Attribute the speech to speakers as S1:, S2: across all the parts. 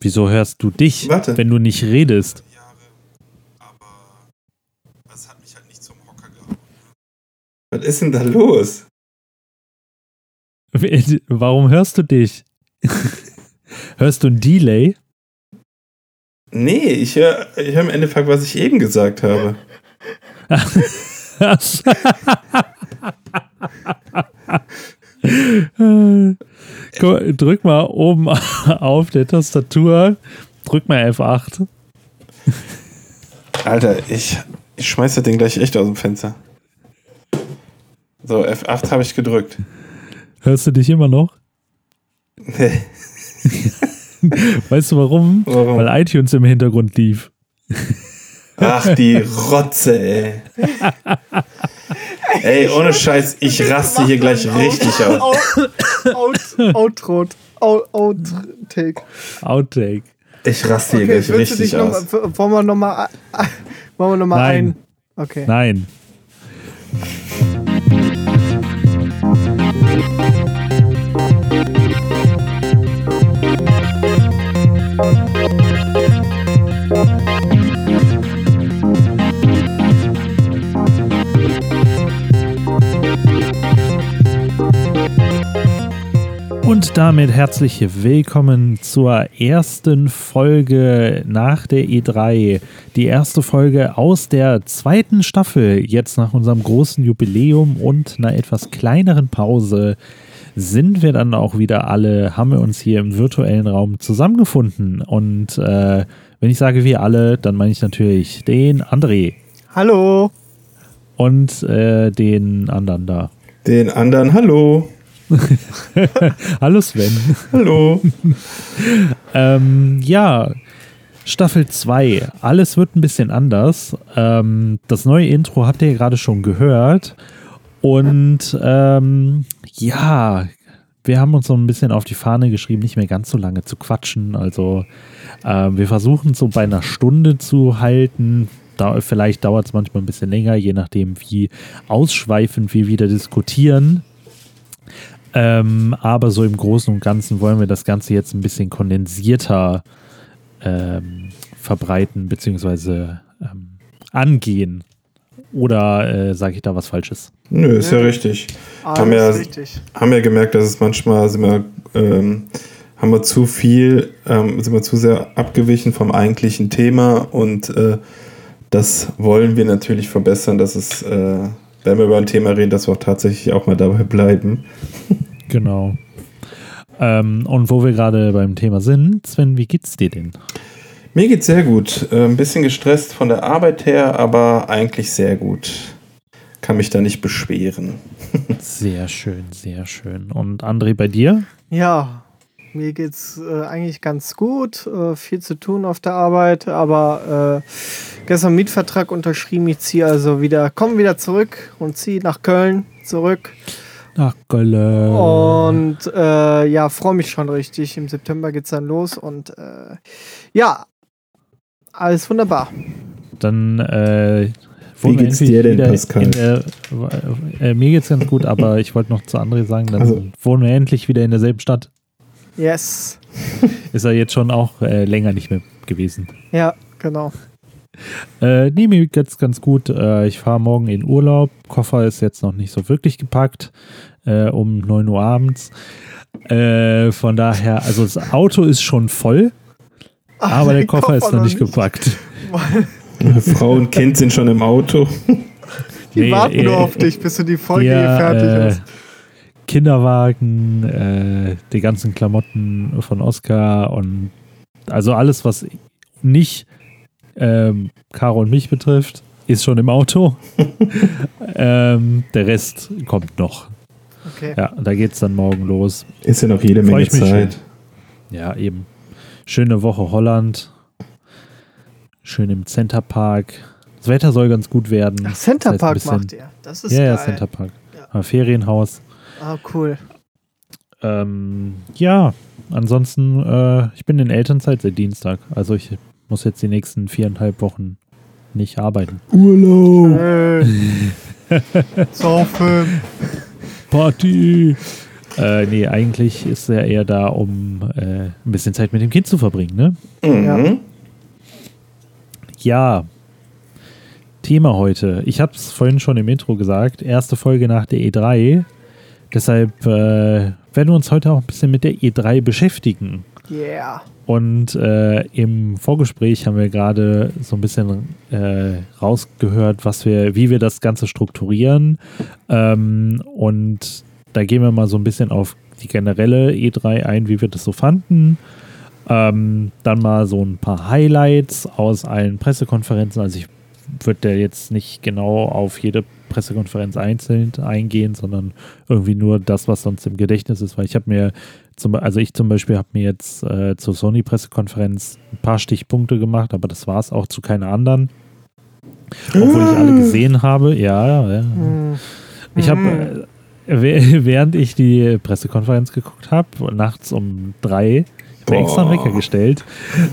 S1: Wieso hörst du dich,
S2: Warte.
S1: wenn du nicht redest?
S2: Was ist denn da los?
S1: Warum hörst du dich? hörst du ein Delay?
S2: Nee, ich höre ich hör im Endeffekt, was ich eben gesagt habe.
S1: Drück mal oben auf der Tastatur, drück mal F8.
S2: Alter, ich, ich schmeiß das Ding gleich echt aus dem Fenster. So, F8 habe ich gedrückt.
S1: Hörst du dich immer noch?
S2: Nee.
S1: Weißt du warum?
S2: Warum?
S1: Weil iTunes im Hintergrund lief.
S2: Ach, die Rotze, ey. Ey, ohne Scheiß, ich raste hier gleich richtig aus.
S3: Out, Outro. Out, Outtake.
S1: Outtake.
S2: Ich raste hier
S3: Okay,
S2: gleich richtig
S3: noch,
S2: aus.
S3: mal- wollen wir nochmal wollen wir noch ein? Okay.
S1: Nein. Und damit herzlich willkommen zur ersten Folge nach der E3. Die erste Folge aus der zweiten Staffel. Jetzt nach unserem großen Jubiläum und einer etwas kleineren Pause sind wir dann auch wieder alle, haben wir uns hier im virtuellen Raum zusammengefunden. Und äh, wenn ich sage wir alle, dann meine ich natürlich den André
S3: Hallo.
S1: und äh, den anderen da.
S2: Den anderen, hallo.
S1: Hallo Sven.
S2: Hallo.
S1: Ähm, ja, Staffel 2. Alles wird ein bisschen anders. Ähm, das neue Intro habt ihr gerade schon gehört. Und ähm, ja, wir haben uns so ein bisschen auf die Fahne geschrieben, nicht mehr ganz so lange zu quatschen. Also äh, wir versuchen so bei einer Stunde zu halten. Da, vielleicht dauert es manchmal ein bisschen länger, je nachdem, wie ausschweifend wir wieder diskutieren. Ähm, aber so im Großen und Ganzen wollen wir das Ganze jetzt ein bisschen kondensierter ähm, verbreiten bzw. Ähm, angehen. Oder äh, sage ich da was Falsches?
S2: Nö, ist ja richtig. Haben ja-
S3: richtig.
S2: Haben ja gemerkt, dass es manchmal sind wir, ähm, haben wir zu viel, ähm, sind wir zu sehr abgewichen vom eigentlichen Thema und äh, das wollen wir natürlich verbessern, dass es, äh, wenn wir über ein Thema reden, dass wir auch tatsächlich auch mal dabei bleiben.
S1: Genau. Ähm, und wo wir gerade beim Thema sind, Sven, wie geht's dir denn?
S2: Mir geht's sehr gut. Äh, ein bisschen gestresst von der Arbeit her, aber eigentlich sehr gut. Kann mich da nicht beschweren.
S1: Sehr schön, sehr schön. Und André, bei dir?
S3: Ja, mir geht's äh, eigentlich ganz gut. Äh, viel zu tun auf der Arbeit, aber äh, gestern Mietvertrag unterschrieben. Ich ziehe also wieder, komme wieder zurück und ziehe nach Köln zurück.
S1: Ach, Gölle.
S3: Und äh, ja, freue mich schon richtig. Im September geht's dann los und äh, ja, alles wunderbar.
S1: Dann, äh,
S2: Wie geht's dir denn,
S1: wieder
S2: Pascal?
S1: in der- äh, mir geht's ganz gut, aber ich wollte noch zu André sagen, dann
S2: Also-
S1: wohnen wir endlich wieder in derselben Stadt.
S3: Yes.
S1: Ist er jetzt schon auch äh, länger nicht mehr gewesen.
S3: Ja, genau.
S1: Äh, nee, mir geht's ganz gut. Äh, ich fahre morgen in Urlaub. Koffer ist jetzt noch nicht so wirklich gepackt. Äh, um 9 Uhr abends. Äh, von daher, also das Auto ist schon voll, aber der Koffer ist noch nicht gepackt.
S2: Frau und Kind sind schon im Auto.
S3: Die
S1: Nee,
S3: warten
S1: äh,
S3: nur auf dich, bis du die Folge
S1: Ja,
S3: hier fertig
S1: äh,
S3: hast.
S1: Kinderwagen, äh, die ganzen Klamotten von Oscar und also alles, was nicht ähm, Caro und mich betrifft, ist schon im Auto. ähm, der Rest kommt noch.
S3: Okay.
S1: Ja, da geht's dann morgen los.
S2: Ist ja noch jede Menge Zeit.
S1: Ja, eben. Schöne Woche Holland. Schön im Centerpark. Das Wetter soll ganz gut werden.
S3: Ach, Center
S1: Das heißt,
S3: macht ihr. Das ist
S1: Ja, ja,
S3: geil.
S1: Centerpark.
S3: Ja.
S1: Ferienhaus.
S3: Ah, cool.
S1: Ähm, ja, ansonsten, äh, ich bin in Elternzeit seit Dienstag. Also ich muss jetzt die nächsten viereinhalb Wochen nicht arbeiten.
S2: Urlaub.
S3: Saufen.
S1: Party! Äh, nee, eigentlich ist er eher da, um äh, ein bisschen Zeit mit dem Kind zu verbringen, ne?
S2: Mhm.
S3: Ja.
S1: Ja. Thema heute. Ich habe es vorhin schon im Intro gesagt. Erste Folge nach der E3. Deshalb äh, werden wir uns heute auch ein bisschen mit der E3 beschäftigen.
S3: Yeah.
S1: Und äh, im Vorgespräch haben wir gerade so ein bisschen äh, rausgehört, was wir, wie wir das Ganze strukturieren. Ähm, und da gehen wir mal so ein bisschen auf die generelle E3 ein, wie wir das so fanden. Ähm, dann mal so ein paar Highlights aus allen Pressekonferenzen. Also ich würde da jetzt nicht genau auf jede Pressekonferenz einzeln eingehen, sondern irgendwie nur das, was sonst im Gedächtnis ist, weil ich habe mir zum, also ich zum Beispiel habe mir jetzt äh, zur Sony-Pressekonferenz ein paar Stichpunkte gemacht, aber das war es auch zu keiner anderen. Obwohl ich alle gesehen habe, ja, ja.
S3: Hm.
S1: Ich habe, äh, wäh- während ich die Pressekonferenz geguckt habe, nachts um drei, ich habe
S2: Boah.
S1: extra einen Wecker gestellt,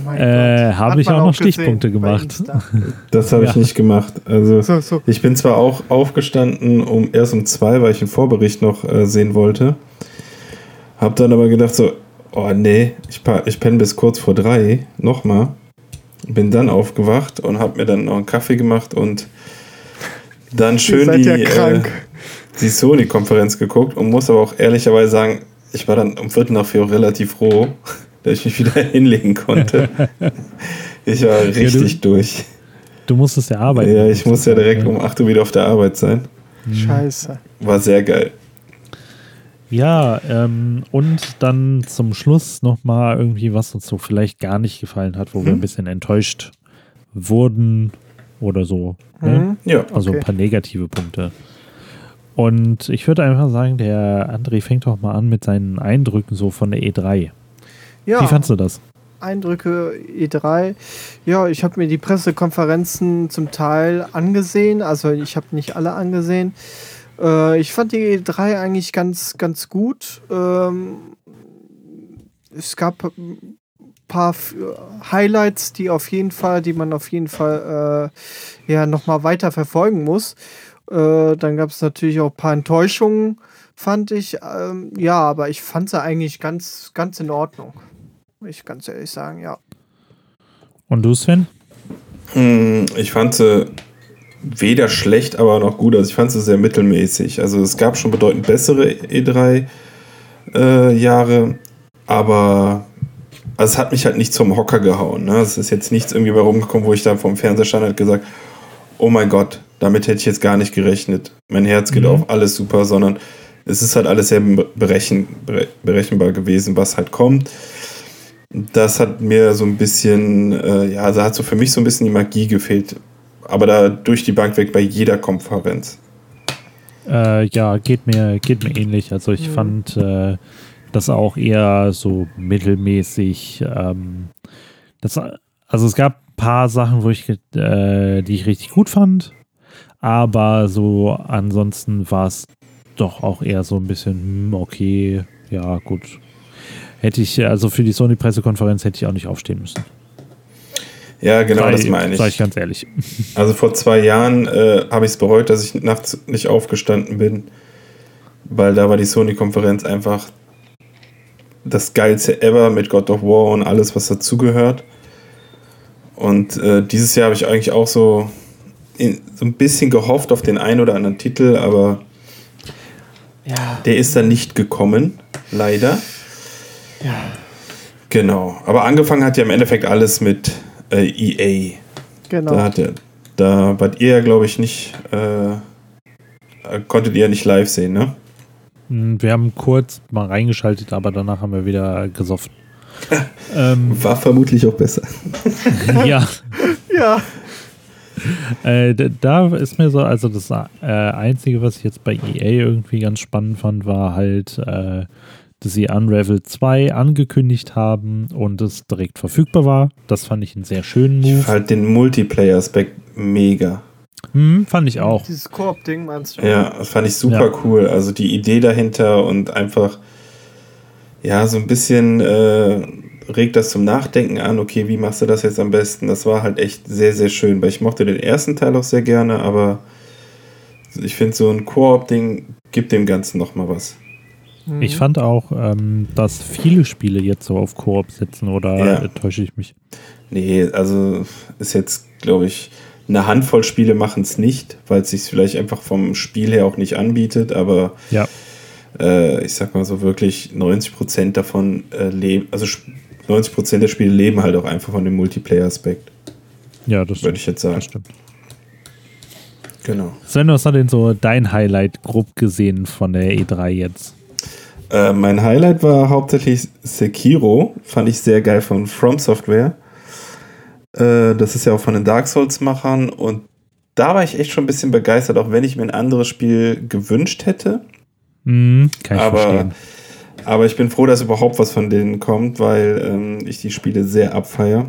S3: Oh
S1: äh, habe ich auch noch
S3: gesehen
S1: Stichpunkte gemacht.
S2: Das habe ich
S1: Ja.
S2: nicht gemacht. Also
S3: So, so.
S2: ich bin zwar auch aufgestanden um erst um zwei, weil ich einen Vorbericht noch äh, sehen wollte. Hab dann aber gedacht so, oh nee, ich, ich penne bis kurz vor drei nochmal. Bin dann aufgewacht und habe mir dann noch einen Kaffee gemacht und dann schön die,
S3: ja
S2: äh, die Sony-Konferenz geguckt und muss aber auch ehrlicherweise sagen, ich war dann um Viertel nach vier relativ froh, dass ich mich wieder hinlegen konnte. ich war richtig durch.
S1: Du musstest ja arbeiten.
S2: Ja, ich muss ja direkt um 8 Uhr wieder auf der Arbeit sein.
S3: Scheiße.
S2: War sehr geil.
S1: Ja, ähm, und dann zum Schluss nochmal irgendwie, was uns so vielleicht gar nicht gefallen hat, wo wir
S2: Hm.
S1: ein bisschen enttäuscht wurden oder so. Ne?
S3: Mhm.
S2: Ja.
S1: Also
S3: Okay.
S1: ein paar negative Punkte. Und ich würde einfach sagen, der André fängt doch mal an mit seinen Eindrücken so von der E3.
S3: Ja.
S1: Wie fandst du das?
S3: Eindrücke E3. Ja, ich habe mir die Pressekonferenzen zum Teil angesehen. Also ich habe nicht alle angesehen. Äh, ich fand die E3 eigentlich ganz, ganz gut. Ähm, es gab ein paar Highlights, die auf jeden Fall, die man auf jeden Fall äh, ja nochmal weiter verfolgen muss. Äh, dann gab es natürlich auch ein paar Enttäuschungen, fand ich. Ähm, ja, aber ich fand sie eigentlich ganz, ganz in Ordnung. Muss ich ganz ehrlich sagen, ja.
S1: Und du, Sven?
S2: Hm, Ich fand sie weder schlecht, aber noch gut. Also ich fand sie sehr mittelmäßig. Also es gab schon bedeutend bessere E3-Jahre, aber also es hat mich halt nicht zum Hocker gehauen. Ne? Es ist jetzt nichts irgendwie bei rumgekommen, wo ich da vom Fernseher stand und gesagt, oh mein Gott, damit hätte ich jetzt gar nicht gerechnet. Mein Herz geht
S1: Mhm.
S2: auf, alles super, sondern es ist halt alles sehr berechen, bere- berechenbar gewesen, was halt kommt. Das hat mir so ein bisschen, äh, ja, also hat so für mich so ein bisschen die Magie gefehlt. Aber da durch die Bank weg bei jeder Konferenz.
S1: Äh, ja, geht mir, geht mir ähnlich. Also ich
S3: Mhm.
S1: fand äh, das auch eher so mittelmäßig. Ähm, das, also es gab ein paar Sachen, wo ich, äh, die ich richtig gut fand, aber so ansonsten war es doch auch eher so ein bisschen, hm, okay, ja, gut. Hätte ich, also für die Sony-Pressekonferenz hätte ich auch nicht aufstehen müssen.
S2: Ja, genau,
S1: Sei-
S2: das meine
S1: Sag
S2: ich.
S1: ich ganz ehrlich.
S2: Also vor zwei Jahren äh, habe ich es bereut, dass ich nachts nicht aufgestanden bin, weil da war die Sony-Konferenz einfach das geilste ever mit God of War und alles, was dazugehört. Und äh, dieses Jahr habe ich eigentlich auch so, in, so ein bisschen gehofft auf den einen oder anderen Titel, aber
S3: Ja.
S2: der ist dann nicht gekommen, leider.
S3: Ja.
S2: Genau. Aber angefangen hat ja im Endeffekt alles mit äh, EA.
S3: Genau.
S2: Da, hat er, da wart ihr ja, glaube ich, nicht, äh, äh, konntet ihr ja nicht live sehen, ne?
S1: Hm, Wir haben kurz mal reingeschaltet, aber danach haben wir wieder gesoffen. ähm,
S2: War vermutlich auch besser.
S1: ja,
S3: Ja.
S1: äh, da ist mir so, also das äh, Einzige, was ich jetzt bei EA irgendwie ganz spannend fand, war halt, äh, sie Unravel 2 angekündigt haben und es direkt verfügbar war. Das fand ich einen sehr schönen
S2: Ich
S1: Move.
S2: fand den Multiplayer-Aspekt mega.
S1: Hm, fand ich auch.
S3: Dieses Koop-Ding meinst du?
S2: Ja, das fand ich super
S1: Ja.
S2: cool. Also die Idee dahinter und einfach, ja, so ein bisschen äh, regt das zum Nachdenken an. Okay, wie machst du das jetzt am besten? Das war halt echt sehr, sehr schön, weil ich mochte den ersten Teil auch sehr gerne, aber ich finde, so ein Koop-Ding gibt dem Ganzen nochmal was.
S3: Mhm.
S1: Ich fand auch, ähm, dass viele Spiele jetzt so auf Koop setzen oder
S2: Ja.
S1: täusche ich mich?
S2: Nee, also ist jetzt, glaube ich, eine Handvoll Spiele machen es nicht, weil es sich vielleicht einfach vom Spiel her auch nicht anbietet, aber
S1: Ja.
S2: äh, ich sag mal so wirklich 90% davon äh, leben, also sch- 90% der Spiele leben halt auch einfach von dem Multiplayer-Aspekt,
S1: Ja, das,
S2: würde ich jetzt sagen.
S1: das stimmt.
S2: Genau.
S1: Sven, was war denn so dein Highlight grob gesehen von der E3 jetzt?
S2: Äh, mein Highlight war hauptsächlich Sekiro, fand ich sehr geil von From Software. Äh, das ist ja auch von den Dark Souls-Machern und da war ich echt schon ein bisschen begeistert, auch wenn ich mir ein anderes Spiel gewünscht hätte.
S1: Hm, kann ich
S2: Aber,
S1: verstehen.
S2: aber ich bin froh, dass überhaupt was von denen kommt, weil ähm, ich die Spiele sehr abfeier.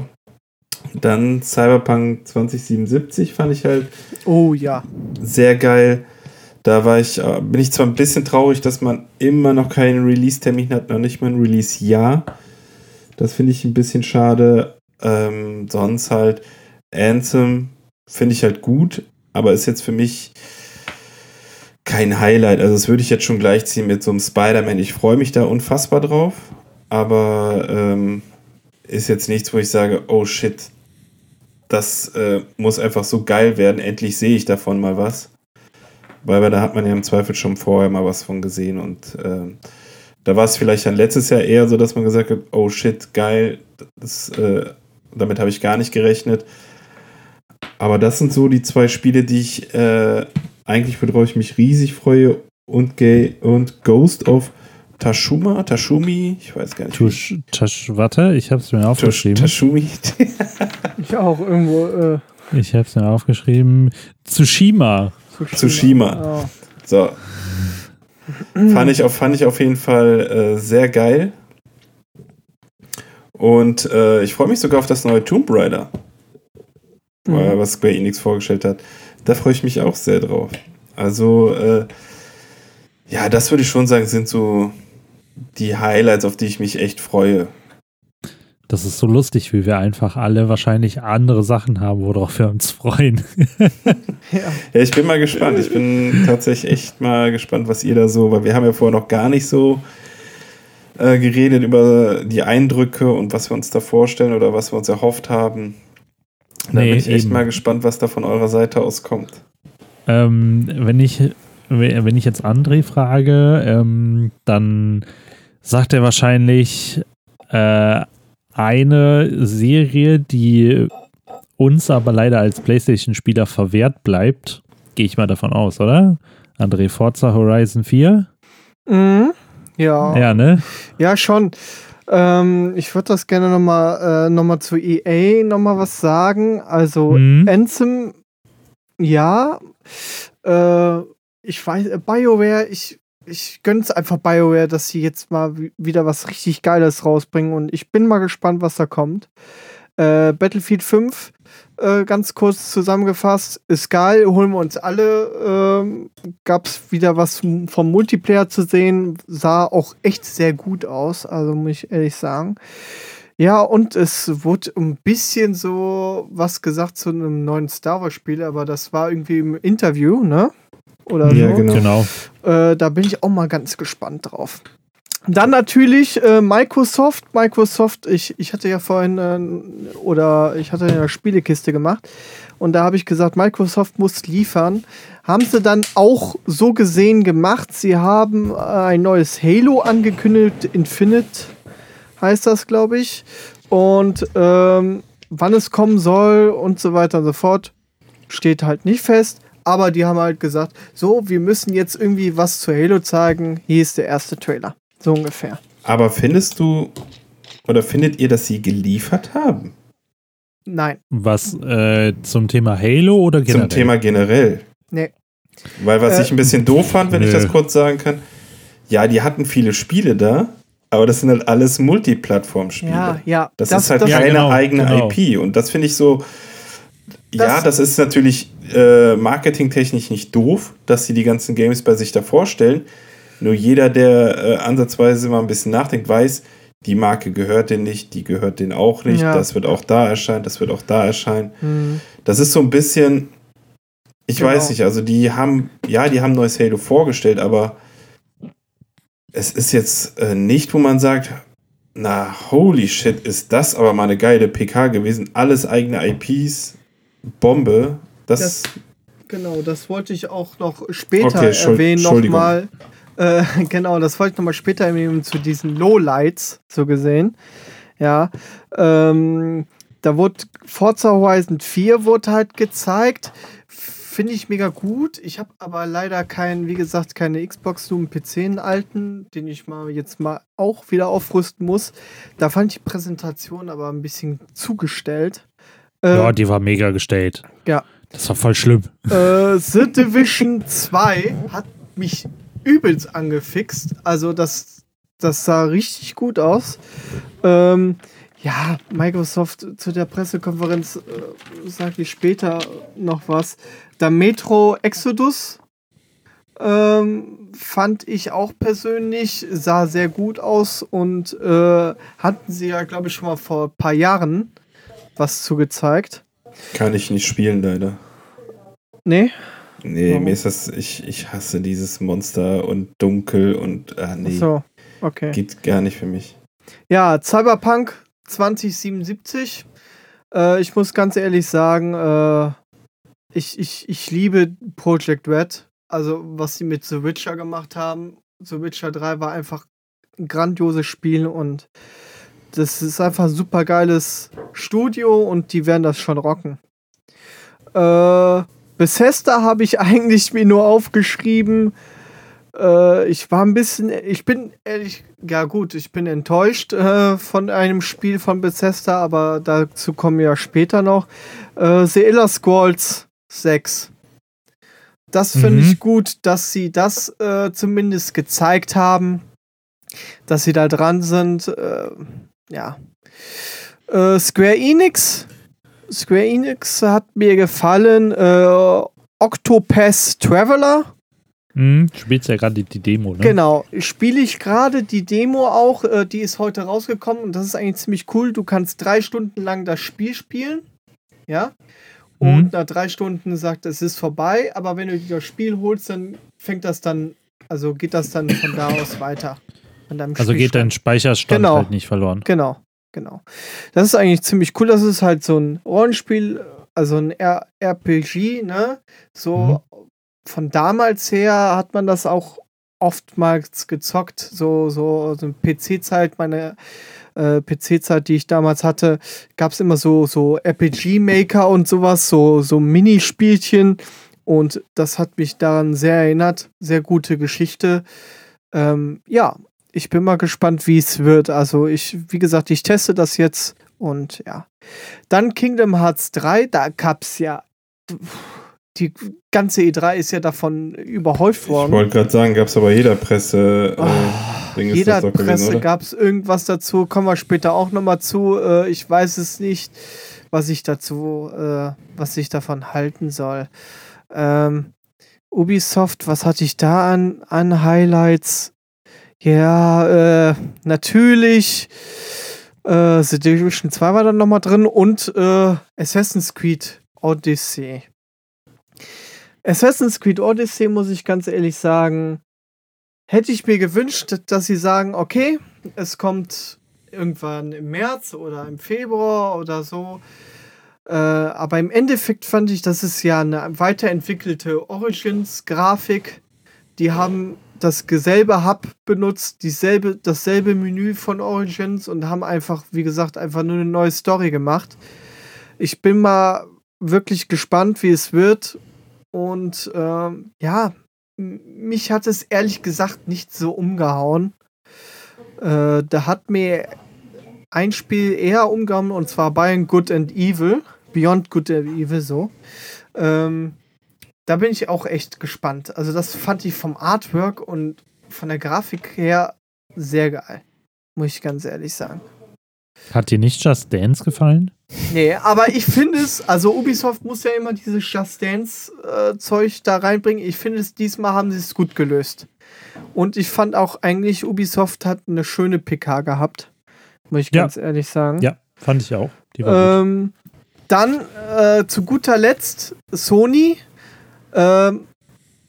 S2: Dann Cyberpunk 2077 fand ich halt
S3: Oh ja.
S2: sehr geil. Da war ich, äh, bin ich zwar ein bisschen traurig, dass man immer noch keinen Release-Termin hat, noch nicht mal ein Release-Jahr. Das finde ich ein bisschen schade. Ähm, sonst halt Anthem finde ich halt gut, aber ist jetzt für mich kein Highlight. Also das würde ich jetzt schon gleichziehen mit so einem Spider-Man. Ich freue mich da unfassbar drauf, aber ähm, ist jetzt nichts, wo ich sage, oh shit, das äh, muss einfach so geil werden. Endlich sehe ich davon mal was. Weil da hat man ja im Zweifel schon vorher mal was von gesehen und ähm, da war es vielleicht dann letztes Jahr eher so, dass man gesagt hat, oh shit, geil, das, äh, damit habe ich gar nicht gerechnet. Aber das sind so die zwei Spiele, die ich äh, eigentlich, worauf ich mich riesig freue und, Gay und Ghost of Tashuma, Tashumi, ich weiß gar nicht.
S1: Tusch, Tasch, warte, ich habe es mir
S2: Tash,
S1: aufgeschrieben.
S2: Tashumi.
S3: Ich auch irgendwo. Äh,
S1: Ich habe es mir aufgeschrieben. Tsushima.
S2: Tsushima.
S3: Ja.
S2: So. fand, ich auf, fand ich auf jeden Fall äh, sehr geil. Und äh, ich freue mich sogar auf das neue Tomb Raider, äh,
S3: Mhm.
S2: was Square Enix vorgestellt hat. Da freue ich mich auch sehr drauf. Also, äh, ja, das würde ich schon sagen, sind so die Highlights, auf die ich mich echt freue.
S1: Das ist so lustig, wie wir einfach alle wahrscheinlich andere Sachen haben, worauf wir uns freuen.
S3: Ja.
S2: Ja, ich bin mal gespannt. Ich bin tatsächlich echt mal gespannt, was ihr da so, weil wir haben ja vorher noch gar nicht so äh, geredet über die Eindrücke und was wir uns da vorstellen oder was wir uns erhofft haben. Da
S1: Nee,
S2: bin ich echt
S1: eben.
S2: mal gespannt, was da von eurer Seite aus kommt.
S1: Ähm, wenn ich wenn ich jetzt André frage, ähm, dann sagt er wahrscheinlich äh, eine Serie, die uns aber leider als PlayStation-Spieler verwehrt bleibt. Gehe ich mal davon aus, oder? André, Forza Horizon 4?
S3: Mhm. Ja.
S1: Ja, ne?
S3: Ja, schon. Ähm, ich würde das gerne nochmal äh, noch mal zu EA nochmal was sagen. Also
S1: Mhm.
S3: Anthem, ja. Äh, ich weiß, äh, BioWare, ich, ich gönn's einfach BioWare, dass sie jetzt mal wi- wieder was richtig Geiles rausbringen und ich bin mal gespannt, was da kommt. Äh, Battlefield 5, äh, ganz kurz zusammengefasst, ist geil, holen wir uns alle. Ähm, gab's wieder was vom Multiplayer zu sehen, sah auch echt sehr gut aus, also muss ich ehrlich sagen. Ja, und es wurde ein bisschen so was gesagt zu einem neuen Star Wars-Spiel, aber das war irgendwie im Interview, ne? Oder
S2: Ja,
S3: so.
S2: genau.
S1: Genau.
S3: Äh, da bin ich auch mal ganz gespannt drauf. Dann natürlich äh, Microsoft. Microsoft, ich, ich hatte ja vorhin, äh, oder ich hatte eine Spielekiste gemacht und da habe ich gesagt, Microsoft muss liefern. Haben sie dann auch so gesehen gemacht. Sie haben äh, ein neues Halo angekündigt, Infinite heißt das, glaube ich. Und ähm, wann es kommen soll und so weiter und so fort, steht halt nicht fest. Aber die haben halt gesagt, so, wir müssen jetzt irgendwie was zu Halo zeigen. Hier ist der erste Trailer. So ungefähr.
S2: Aber findest du oder findet ihr, dass sie geliefert haben?
S3: Nein.
S1: Was äh, zum Thema Halo oder generell?
S2: Zum Thema generell.
S3: Nee.
S2: Weil was
S3: Äh,
S2: ich ein bisschen doof fand, wenn ich
S1: nö.
S2: das kurz sagen kann, ja, die hatten viele Spiele da, aber das sind halt alles Multiplattform-Spiele.
S3: Ja, ja.
S2: Das, ist halt
S1: Ja,
S2: keine
S1: genau,
S2: eigene
S1: genau.
S2: IP. Und das finde ich so. Ja,
S3: Das-
S2: das ist natürlich äh, marketingtechnisch nicht doof, dass sie die ganzen Games bei sich da vorstellen. Nur jeder, der äh, ansatzweise mal ein bisschen nachdenkt, weiß, die Marke gehört denen nicht, die gehört denen auch nicht.
S3: Ja.
S2: Das wird auch da erscheinen, das wird auch da erscheinen.
S3: Hm.
S2: Das ist so ein bisschen. Ich
S3: Genau.
S2: weiß nicht, also die haben, ja, die haben neues Halo vorgestellt, aber es ist jetzt äh, nicht, wo man sagt, na, holy shit, ist das aber mal eine geile PK gewesen. Alles eigene IPs, Bombe. Das,
S3: Das- Genau, das wollte ich auch noch später
S2: Okay,
S3: erwähnen nochmal. Äh, genau, das wollte ich nochmal später erwähnen zu diesen Lowlights, so gesehen. Ja, ähm, da wurde Forza Horizon 4 wurde halt gezeigt. Finde ich mega gut. Ich habe aber leider keinen, wie gesagt, keine Xbox, nur einen PC, einen alten, den ich mal jetzt mal auch wieder aufrüsten muss. Da fand ich die Präsentation aber ein bisschen zugestellt. Ähm,
S1: Ja, die war mega gestellt.
S3: Ja.
S1: Das war voll schlimm.
S3: äh, The Division 2 hat mich übelst angefixt. Also das, das sah richtig gut aus. Ähm, ja, Microsoft zu der Pressekonferenz äh, sage ich später noch was. Der Metro Exodus ähm, fand ich auch persönlich, sah sehr gut aus und äh, hatten sie ja, glaube ich, schon mal vor ein paar Jahren was zugezeigt.
S2: kann ich nicht spielen, leider.
S3: Nee?
S2: Nee,
S3: Warum?
S2: mir ist das, ich, ich hasse dieses Monster und dunkel und, ah, nee,
S3: So, okay.
S2: geht gar nicht für mich.
S3: Ja, Cyberpunk 2077. Äh, ich muss ganz ehrlich sagen, äh, ich, ich, ich liebe Project Red. Also, was sie mit The Witcher gemacht haben. The Witcher 3 war einfach ein grandioses Spiel und das ist einfach ein super geiles Studio und die werden das schon rocken. Äh, Bethesda habe ich eigentlich mir nur aufgeschrieben. Äh, ich war ein bisschen, ich bin ehrlich, ja gut, ich bin enttäuscht äh, von einem Spiel von Bethesda, aber dazu kommen wir ja später noch. Äh, The Elder Scrolls 6. Das finde
S1: Mhm.
S3: ich gut, dass sie das äh, zumindest gezeigt haben, dass sie da dran sind. Äh, ja. Äh, Square Enix. Square Enix hat mir gefallen. Äh, Octopath Traveler.
S1: Hm, spielst ja gerade die, die Demo, ne?
S3: Genau, spiele ich gerade die Demo auch, äh, die ist heute rausgekommen und das ist eigentlich ziemlich cool. Du kannst drei Stunden lang das Spiel spielen, ja, und
S1: Mhm.
S3: nach drei Stunden sagt es ist vorbei, aber wenn du dir das Spiel holst, dann fängt das dann, also geht das dann von da aus weiter. An deinem
S1: Also geht dein. Speicherstand
S3: Genau.
S1: halt nicht verloren.
S3: Genau, genau. Das ist eigentlich ziemlich cool. Das ist halt so ein Rollenspiel, also ein R RPG, ne? So von damals her hat man das auch oftmals gezockt. So, so, so PC-Zeit, meine äh, PC-Zeit, die ich damals hatte, gab es immer so, so RPG-Maker und sowas, so, so Minispielchen. Und das hat mich daran sehr erinnert. Sehr gute Geschichte. Ähm, ja, ich bin mal gespannt, wie es wird. Also ich, wie gesagt, ich teste das jetzt und ja. Dann Kingdom Hearts 3, da gab's ja die ganze E3 ist ja davon überhäuft
S2: Ich
S3: worden.
S2: wollte gerade sagen, gab es aber jeder Presse.
S3: Oh,
S2: äh, ist
S3: Jeder
S2: gewesen,
S3: Presse
S2: oder?
S3: gab es irgendwas dazu, kommen wir später auch nochmal zu. Äh, ich weiß es nicht, was ich dazu, äh, was ich davon halten soll. Ähm, Ubisoft, was hatte ich da an, an Highlights? Ja, äh, natürlich. Äh, The Division 2 war dann nochmal drin und äh, Assassin's Creed Odyssey. Assassin's Creed Odyssey, muss ich ganz ehrlich sagen, hätte ich mir gewünscht, dass sie sagen, okay, es kommt irgendwann im März oder im Februar oder so. Äh, aber im Endeffekt fand ich, das ist ja eine weiterentwickelte Origins-Grafik. Die haben das selbe Hub benutzt, dieselbe, dasselbe Menü von Origins und haben einfach, wie gesagt, einfach nur eine neue Story gemacht. Ich bin mal wirklich gespannt, wie es wird. Und ähm, ja, mich hat es ehrlich gesagt nicht so umgehauen. Äh, da hat mir ein Spiel eher umgehauen und zwar Beyond Good and Evil. Beyond Good and Evil so. Ähm, da bin ich auch echt gespannt. Also das fand ich vom Artwork und von der Grafik her sehr geil. Muss ich ganz ehrlich sagen.
S1: Hat dir nicht Just Dance gefallen?
S3: Nee, aber ich finde es, also Ubisoft muss ja immer dieses Just Dance-Zeug da reinbringen. Ich finde es, diesmal haben sie es gut gelöst. Und ich fand auch eigentlich, Ubisoft hat eine schöne PK gehabt. Muss ich
S1: Ja.
S3: ganz ehrlich sagen.
S1: Ja, fand ich auch. Die war gut.
S3: Ähm, dann äh, zu guter Letzt Sony. Ähm,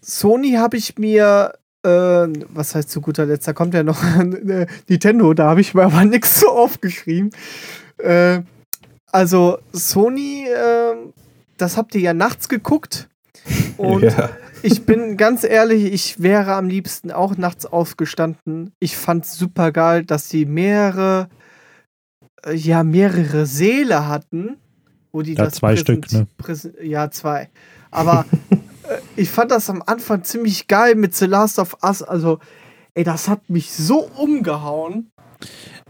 S3: Sony habe ich mir äh, was heißt zu guter Letzt, da kommt ja noch äh, Nintendo, da habe ich mir aber nichts so aufgeschrieben. Äh, also Sony, äh, das habt ihr ja nachts geguckt. Und ja. ich bin ganz ehrlich, ich wäre am liebsten auch nachts aufgestanden. Ich fand super geil, dass sie mehrere, äh, ja, mehrere Seele hatten. Wo die
S1: ja,
S3: das
S1: zwei Stück, ne?
S3: Ja, zwei. Aber ich fand das am Anfang ziemlich geil mit The Last of Us. Also, ey, das hat mich so umgehauen.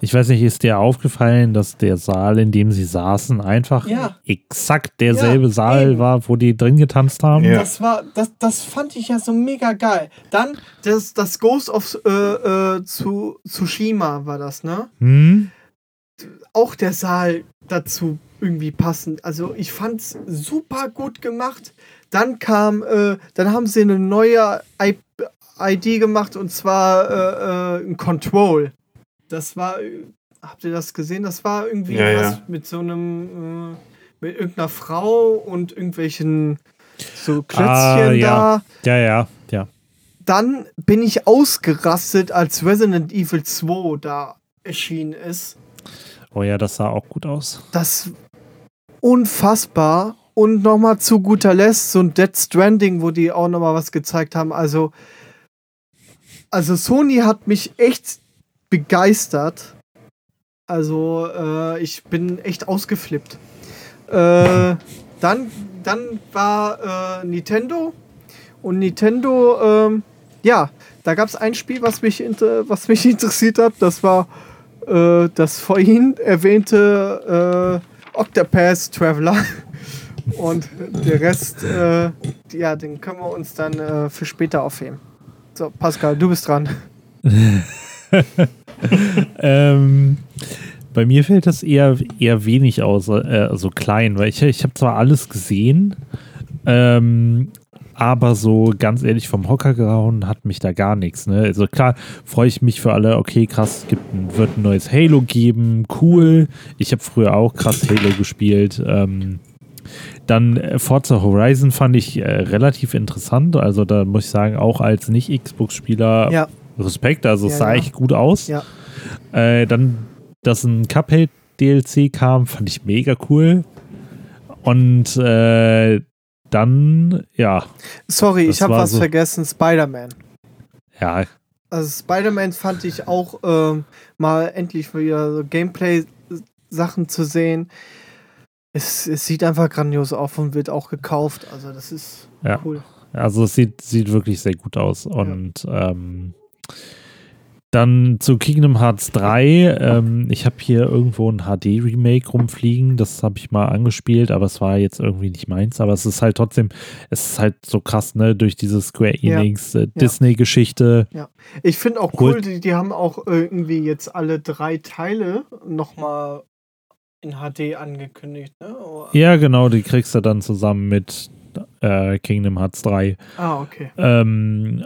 S1: Ich weiß nicht, ist dir aufgefallen, dass der Saal, in dem sie saßen, einfach ja. exakt derselbe ja, Saal eben. war, wo die drin getanzt haben?
S3: Ja. Das war, das, das fand ich ja so mega geil. Dann das, das Ghost of äh, äh, zu, Tsushima war das, ne?
S1: Hm?
S3: Auch der Saal dazu irgendwie passend. Also ich fand's super gut gemacht. Dann kam, äh, dann haben sie eine neue I ID gemacht und zwar äh, äh, ein Control. Das war, habt ihr das gesehen? Das war irgendwie
S2: ja, was
S3: ja. mit so einem, äh, mit irgendeiner Frau und irgendwelchen so Klötzchen ah,
S1: ja. da. Ja, ja, ja.
S3: Dann bin ich ausgerastet, als Resident Evil 2 da erschienen ist.
S1: Oh ja, das sah auch gut aus.
S3: Das unfassbar. Und nochmal zu guter Letzt so ein Dead Stranding, wo die auch nochmal was gezeigt haben. Also, also Sony hat mich echt begeistert. Also äh, ich bin echt ausgeflippt. Äh, dann, dann war äh, Nintendo und Nintendo, ähm, ja, da gab es ein Spiel, was mich, was mich interessiert hat. Das war äh, das vorhin erwähnte äh, Octopath Traveler. Und der Rest, äh, ja, den können wir uns dann für später aufheben. So, Pascal, du bist dran.
S1: ähm, bei mir fällt das eher, eher wenig aus, äh, also klein, weil ich, ich habe zwar alles gesehen, ähm, aber so ganz ehrlich vom Hocker gehauen hat mich da gar nichts. Ne? Also klar freue ich mich für alle, okay, krass, gibt ein, wird ein neues Halo geben, cool. Ich habe früher auch krass Halo gespielt. Ähm, dann äh, Forza Horizon fand ich äh, relativ interessant. Also da muss ich sagen, auch als Nicht-Xbox-Spieler ja. Respekt, also es ja, sah ja. echt gut aus.
S3: Ja.
S1: Äh, dann, dass ein Cuphead DLC kam, fand ich mega cool. Und äh, dann, ja.
S3: Sorry, ich habe was so vergessen: Spider-Man.
S1: Ja.
S3: Also, Spider-Man fand ich auch ähm, mal endlich wieder so Gameplay-Sachen zu sehen. Es, es, sieht einfach grandios aus und wird auch gekauft. Also, das ist
S1: ja. cool. Also, es sieht, sieht wirklich sehr gut aus. Und ja. ähm, dann zu Kingdom Hearts 3. Ähm, ich habe hier irgendwo ein HD-Remake rumfliegen. Das habe ich mal angespielt, aber es war jetzt irgendwie nicht meins. Aber es ist halt trotzdem, es ist halt so krass, ne? Durch diese Square Enix ja. äh, Disney-Geschichte.
S3: Ja. Ich finde auch cool, die, die haben auch irgendwie jetzt alle drei Teile nochmal in HD angekündigt, ne?
S1: Ja, genau, die kriegst du dann zusammen mit äh, Kingdom Hearts 3.
S3: Ah, okay.
S1: Ähm,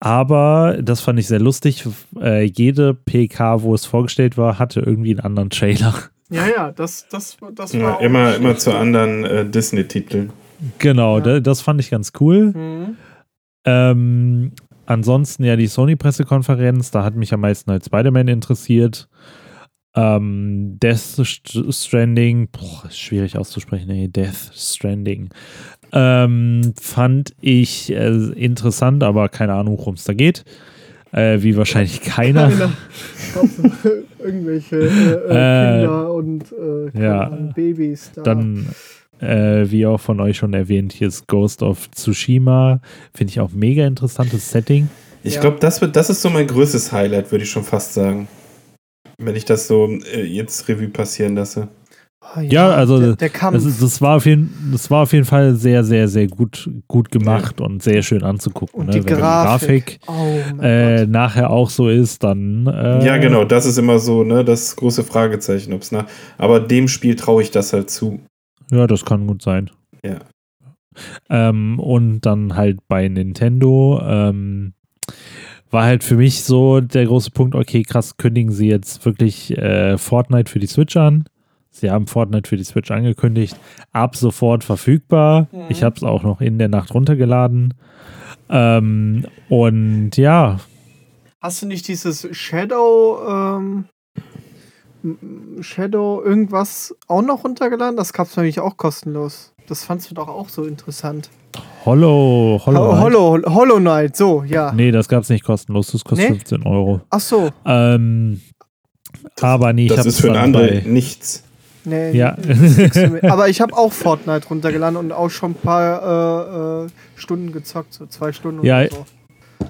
S1: aber das fand ich sehr lustig. Äh, jede PK, wo es vorgestellt war, hatte irgendwie einen anderen Trailer.
S3: Ja, ja, das, das, das
S2: war. Ja, immer, immer zu anderen äh, Disney-Titeln.
S1: Genau, ja. das fand ich ganz cool. Mhm. Ähm, ansonsten ja die Sony-Pressekonferenz, da hat mich am meisten halt Spider-Man interessiert. Ähm, Death Stranding, boah, schwierig auszusprechen, ey, Death Stranding. Ähm, fand ich äh, interessant, aber keine Ahnung, worum es da geht. Äh, wie wahrscheinlich keiner. keiner.
S3: Irgendwelche äh, äh, Kinder und
S1: äh, ja,
S3: Babys da.
S1: Dann, äh, wie auch von euch schon erwähnt, hier ist Ghost of Tsushima. Finde ich auch mega interessantes Setting.
S2: Ich ja. glaube, das, das ist so mein größtes Highlight, würde ich schon fast sagen. Wenn ich das so jetzt Revue passieren lasse.
S1: Oh, ja, ja, also der, der Kampf. Das, das, war auf jeden, das war auf jeden Fall sehr, sehr, sehr gut, gut gemacht ja. und sehr schön anzugucken.
S3: Und ne? die Wenn Grafik,
S1: die Grafik oh äh, nachher auch so ist, dann. Äh,
S2: ja, genau, das ist immer so, ne, das große Fragezeichen, ob's nach. Aber dem Spiel traue ich das halt zu.
S1: Ja, das kann gut sein.
S2: Ja.
S1: Ähm, und dann halt bei Nintendo. Ähm, war halt für mich so der große Punkt, okay, krass, kündigen sie jetzt wirklich äh, Fortnite für die Switch an. Sie haben Fortnite für die Switch angekündigt. Ab sofort verfügbar.
S3: Mhm.
S1: Ich habe es auch noch in der Nacht runtergeladen. Ähm, und ja,
S3: Hast du nicht dieses Shadow, ähm, Shadow irgendwas auch noch runtergeladen? Das gab es nämlich auch kostenlos. Das fandst du doch auch so interessant.
S1: Hollow, Hollow.
S3: Hollow,
S1: Knight.
S3: Hollow, Hollow Knight, so, ja.
S1: Nee, das gab es nicht kostenlos. Das kostet
S3: Nee?
S1: 15 Euro.
S3: Ach so,
S1: Ähm, aber nee, ich
S2: das
S1: habe
S2: ist für einen anderen nichts.
S3: Nee.
S1: Ja.
S3: Aber ich habe auch Fortnite runtergeladen und auch schon ein paar äh, äh, Stunden gezockt, so zwei Stunden
S1: Ja,
S3: oder so.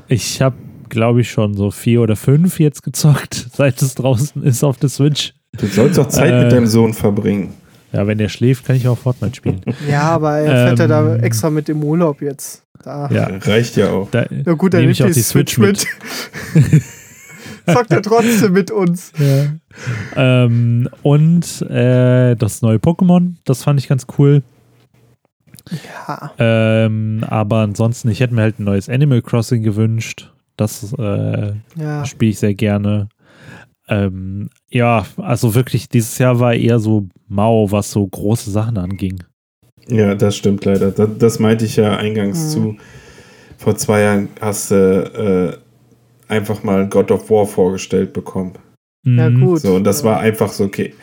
S1: Ich habe, glaube ich, schon so vier oder fünf jetzt gezockt, seit es draußen ist auf der Switch.
S2: Du sollst doch Zeit
S1: Äh.
S2: mit deinem Sohn verbringen.
S1: Ja, wenn der schläft, kann ich auch Fortnite spielen.
S3: Ja, aber er fährt ja da
S1: Ähm,
S3: extra mit im Urlaub jetzt. Da.
S1: Ja,
S2: Reicht ja auch.
S1: da
S3: Ja gut, dann
S1: nehme
S3: nimmt
S1: ich auch
S3: die Switch,
S1: Switch
S3: mit. Zockt er trotzdem mit uns.
S1: Ja. Ähm, und äh, das neue Pokémon, das fand ich ganz cool.
S3: Ja.
S1: Ähm, aber ansonsten, ich hätte mir halt ein neues Animal Crossing gewünscht. Das äh,
S3: Ja.
S1: spiele ich sehr gerne. Ähm, ja, also wirklich, dieses Jahr war eher so mau, was so große Sachen anging.
S2: Ja, das stimmt leider. Das, das meinte ich ja eingangs
S3: Mhm.
S2: zu. Vor zwei Jahren hast du äh, einfach mal God of War vorgestellt bekommen.
S3: Ja,
S1: Mhm.
S3: gut.
S2: So, und das war einfach so, okay.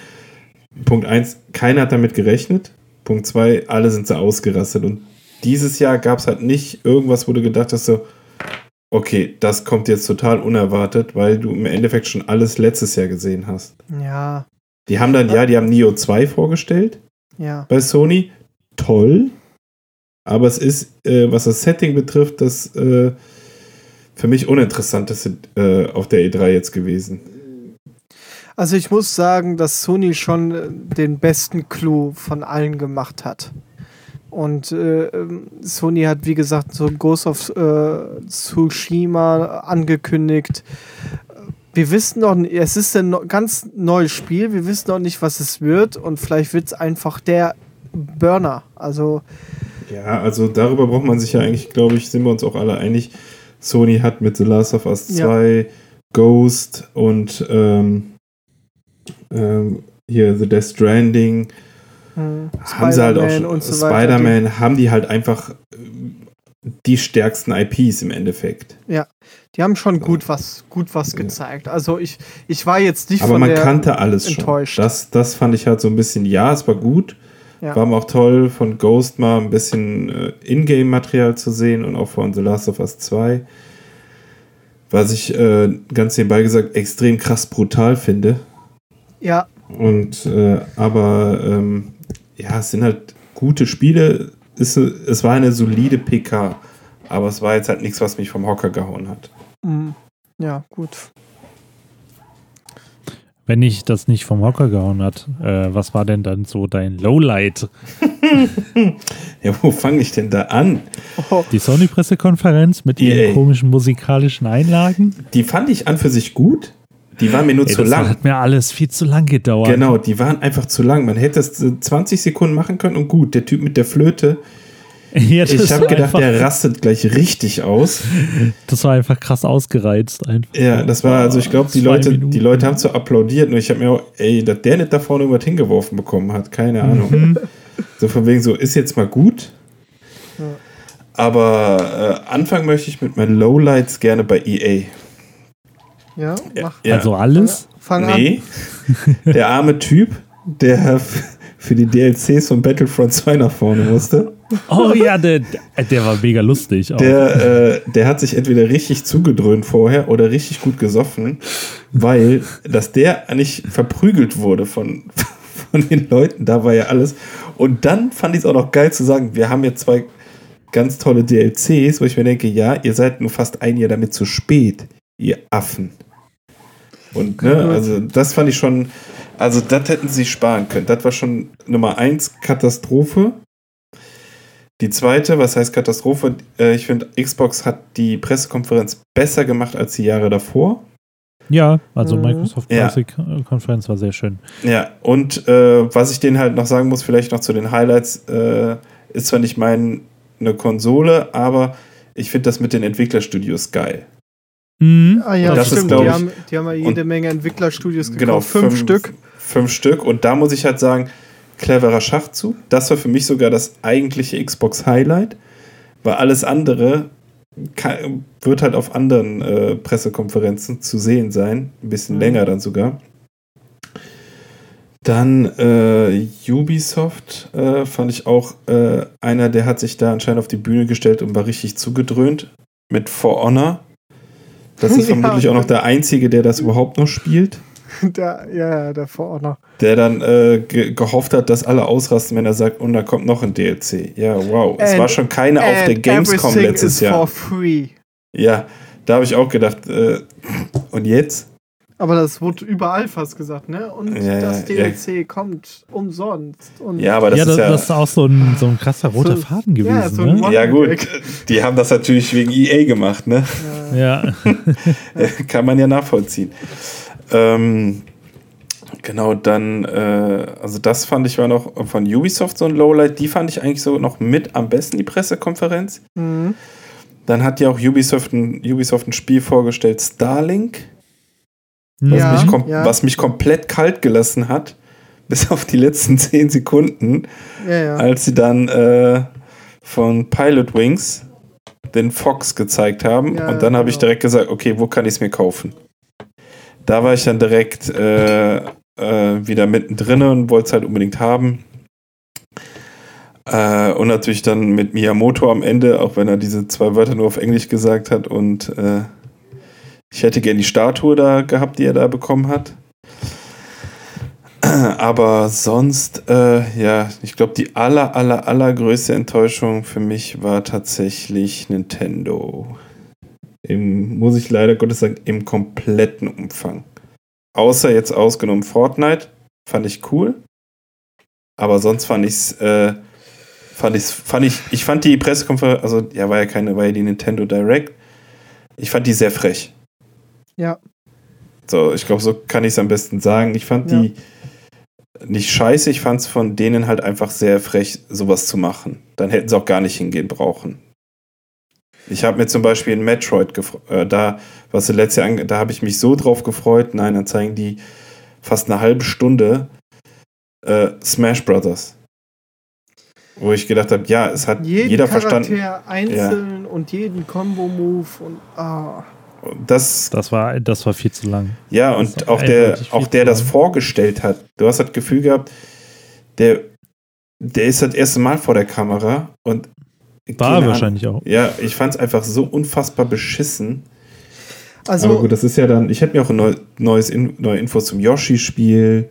S2: Punkt eins, keiner hat damit gerechnet. Punkt zwei, alle sind so ausgerastet. Und dieses Jahr gab es halt nicht irgendwas, wo du gedacht hast, so, okay, das kommt jetzt total unerwartet, weil du im Endeffekt schon alles letztes Jahr gesehen hast.
S3: Ja.
S2: Die haben dann, ja, die haben Neo 2 vorgestellt
S3: Ja.
S2: bei Sony. Toll. Aber es ist, äh, was das Setting betrifft, das äh, für mich uninteressanteste äh, auf der E3 jetzt gewesen.
S3: Also ich muss sagen, dass Sony schon äh, den besten Clou von allen gemacht hat. Und äh, ähm, Sony hat, wie gesagt, so Ghost of äh, Tsushima angekündigt. Wir wissen noch nicht, es ist ein ganz neues Spiel, wir wissen noch nicht, was es wird und vielleicht wird es einfach der Burner. Also
S2: Ja, also darüber braucht man sich ja eigentlich, glaube ich, sind wir uns auch alle einig. Sony hat mit The Last of Us
S3: Ja.
S2: 2, Ghost und ähm, ähm, hier The Death Stranding,
S3: hm,
S2: haben sie halt auch
S3: Spider-Man
S2: schon,
S3: und so.
S2: Spider-Man, haben die halt einfach äh, die stärksten IPs im Endeffekt.
S3: Die haben schon gut was, gut was gezeigt. Also ich, ich war jetzt nicht
S2: Aber
S3: von
S2: man
S3: der
S2: kannte alles
S3: enttäuscht.
S2: schon. Das, das fand ich halt so ein bisschen, ja, es war gut.
S3: Ja.
S2: War auch toll, von Ghost mal ein bisschen äh, Ingame-Material zu sehen und auch von The Last of Us 2. Was ich äh, ganz nebenbei gesagt extrem krass brutal finde.
S3: Ja,
S2: Und äh, aber ähm, ja, es sind halt gute Spiele. Es, es war eine solide PK, aber es war jetzt halt nichts, was mich vom Hocker gehauen hat.
S3: mm, ja, gut.
S1: Wenn ich das nicht vom Hocker gehauen hat, äh, was war denn dann so dein Lowlight?
S2: Ja, wo fange ich denn da an?
S3: Oh,
S1: Die Sony-Pressekonferenz mit ihren
S2: EA.
S1: komischen musikalischen Einlagen?
S2: Die fand ich an für sich gut. Die waren mir nur
S1: Ey,
S2: zu
S1: das
S2: lang.
S1: hat mir alles viel zu lang gedauert.
S2: Genau, die waren einfach zu lang. Man hätte das äh, 20 Sekunden machen können und gut. Der Typ mit der Flöte,
S1: Ja,
S2: ich habe gedacht, der rastet gleich richtig aus.
S1: Das war einfach krass ausgereizt. Einfach.
S2: Ja, das war, also ich glaube, die Leute,
S1: Minuten.
S2: die Leute haben so applaudiert und ich habe mir auch, ey, dass der nicht da vorne irgendwas hingeworfen bekommen hat, keine Ahnung. So von wegen so, ist jetzt mal gut.
S3: Ja.
S2: Aber äh, anfangen möchte ich mit meinen Lowlights gerne bei EA.
S3: Ja, mach.
S2: Ja.
S1: Also alles?
S3: Fang an.
S2: Nee, der arme Typ, der für die DLCs von Battlefront 2 nach vorne musste.
S1: Oh ja, der, der war mega lustig. Auch.
S2: Der, äh, der hat sich entweder richtig zugedröhnt vorher oder richtig gut gesoffen, weil, dass der nicht verprügelt wurde von, von den Leuten, da war ja alles. Und dann fand ich es auch noch geil zu sagen, wir haben jetzt zwei ganz tolle DLCs, wo ich mir denke, ja, ihr seid nur fast ein Jahr damit zu spät, ihr Affen. Und ne, also das fand ich schon, also das hätten sie sparen können. Das war schon Nummer eins Katastrophe. Die zweite, was heißt Katastrophe? Äh, ich finde, Xbox hat die Pressekonferenz besser gemacht als die Jahre davor.
S1: Ja, also
S3: Mhm.
S1: Microsoft
S2: Ja.
S1: Classic äh, Konferenz war sehr schön.
S2: Ja, und äh, was ich denen halt noch sagen muss, vielleicht noch zu den Highlights, äh, ist zwar nicht meine Konsole, aber ich finde das mit den Entwicklerstudios geil.
S1: Mhm.
S3: Ah ja,
S2: Das ist,
S3: stimmt.
S2: glaub
S3: die,
S2: ich-
S3: haben, die haben ja jede Menge Entwicklerstudios gekauft.
S2: Genau,
S3: fünf, Stück.
S2: Fünf Stück. Und da muss ich halt sagen, cleverer Schachzug. Das war für mich sogar das eigentliche Xbox-Highlight, weil alles andere kann, wird halt auf anderen äh, Pressekonferenzen zu sehen sein. Ein bisschen mhm. länger dann sogar. Dann äh, Ubisoft äh, fand ich auch äh, einer, der hat sich da anscheinend auf die Bühne gestellt und war richtig zugedröhnt mit For Honor. Das ist ja, vermutlich auch noch der einzige, der das überhaupt noch spielt.
S3: Der, ja, der For Honor.
S2: Der dann äh, ge gehofft hat, dass alle ausrasten, wenn er sagt, und da kommt noch ein DLC. Ja, wow. And, es war schon keine auf der Gamescom letztes Jahr. For free. Ja, da habe ich auch gedacht, äh, und jetzt?
S3: Aber das wurde überall fast gesagt, ne? Und ja, das DLC ja. kommt umsonst. Und
S2: ja, aber das,
S1: ja,
S2: ist,
S1: ja, das ist auch so ein, so ein krasser roter so, Faden gewesen. Ja, so ne?
S2: ja, gut. Die haben das natürlich wegen EA gemacht, ne?
S1: Ja.
S2: Kann man ja nachvollziehen. Ähm, genau, dann, äh, also das fand ich war noch von Ubisoft so ein Lowlight. Die fand ich eigentlich so noch mit am besten, die Pressekonferenz. Mhm. Dann hat ja auch Ubisoft ein, Ubisoft ein Spiel vorgestellt, Starlink was, ja, mich ja. was mich komplett kalt gelassen hat, bis auf die letzten zehn Sekunden, ja, als sie dann äh, von Pilot Wings den Fox gezeigt haben. und dann habe ich genau. direkt gesagt, okay, wo kann ich es mir kaufen? Da war ich dann direkt äh, äh, wieder mittendrin und wollte es halt unbedingt haben. Äh, und natürlich dann mit Miyamoto am Ende, auch wenn er diese zwei Wörter nur auf Englisch gesagt hat und äh, ich hätte gerne die Statue da gehabt, die er da bekommen hat. Aber sonst, äh, ja, ich glaube, die aller, aller, allergrößte Enttäuschung für mich war tatsächlich Nintendo. Im, muss ich leider Gottes sagen, im kompletten Umfang. Außer jetzt ausgenommen Fortnite, fand ich cool. Aber sonst fand ich's, äh, fand ich's, fand ich, ich fand die Pressekonferenz, also ja, war ja keine, war ja die Nintendo Direct. Ich fand die sehr frech.
S3: Ja.
S2: So, ich glaube, so kann ich es am besten sagen. Ich fand ja. die nicht scheiße, ich fand es von denen halt einfach sehr frech, sowas zu machen. Dann hätten sie auch gar nicht hingehen brauchen. Ich habe mir zum Beispiel in Metroid äh, da, was sie letztes Jahr, da habe ich mich so drauf gefreut. Nein, dann zeigen die fast eine halbe Stunde äh, Smash Brothers. Wo ich gedacht habe, ja, es hat jeden jeder Charakter verstanden.
S3: einzeln ja. und jeden Combo-Move und ah
S2: das,
S1: das, war, das war viel zu lang.
S2: Ja, und auch der, auch der das vorgestellt hat. Du hast das Gefühl gehabt, der, der ist das erste Mal vor der Kamera und
S1: war wahrscheinlich auch.
S2: Ja, ich fand es einfach so unfassbar beschissen. Also, Aber gut, das ist ja dann, ich hätte mir auch ein neues In, neue Infos zum Yoshi-Spiel.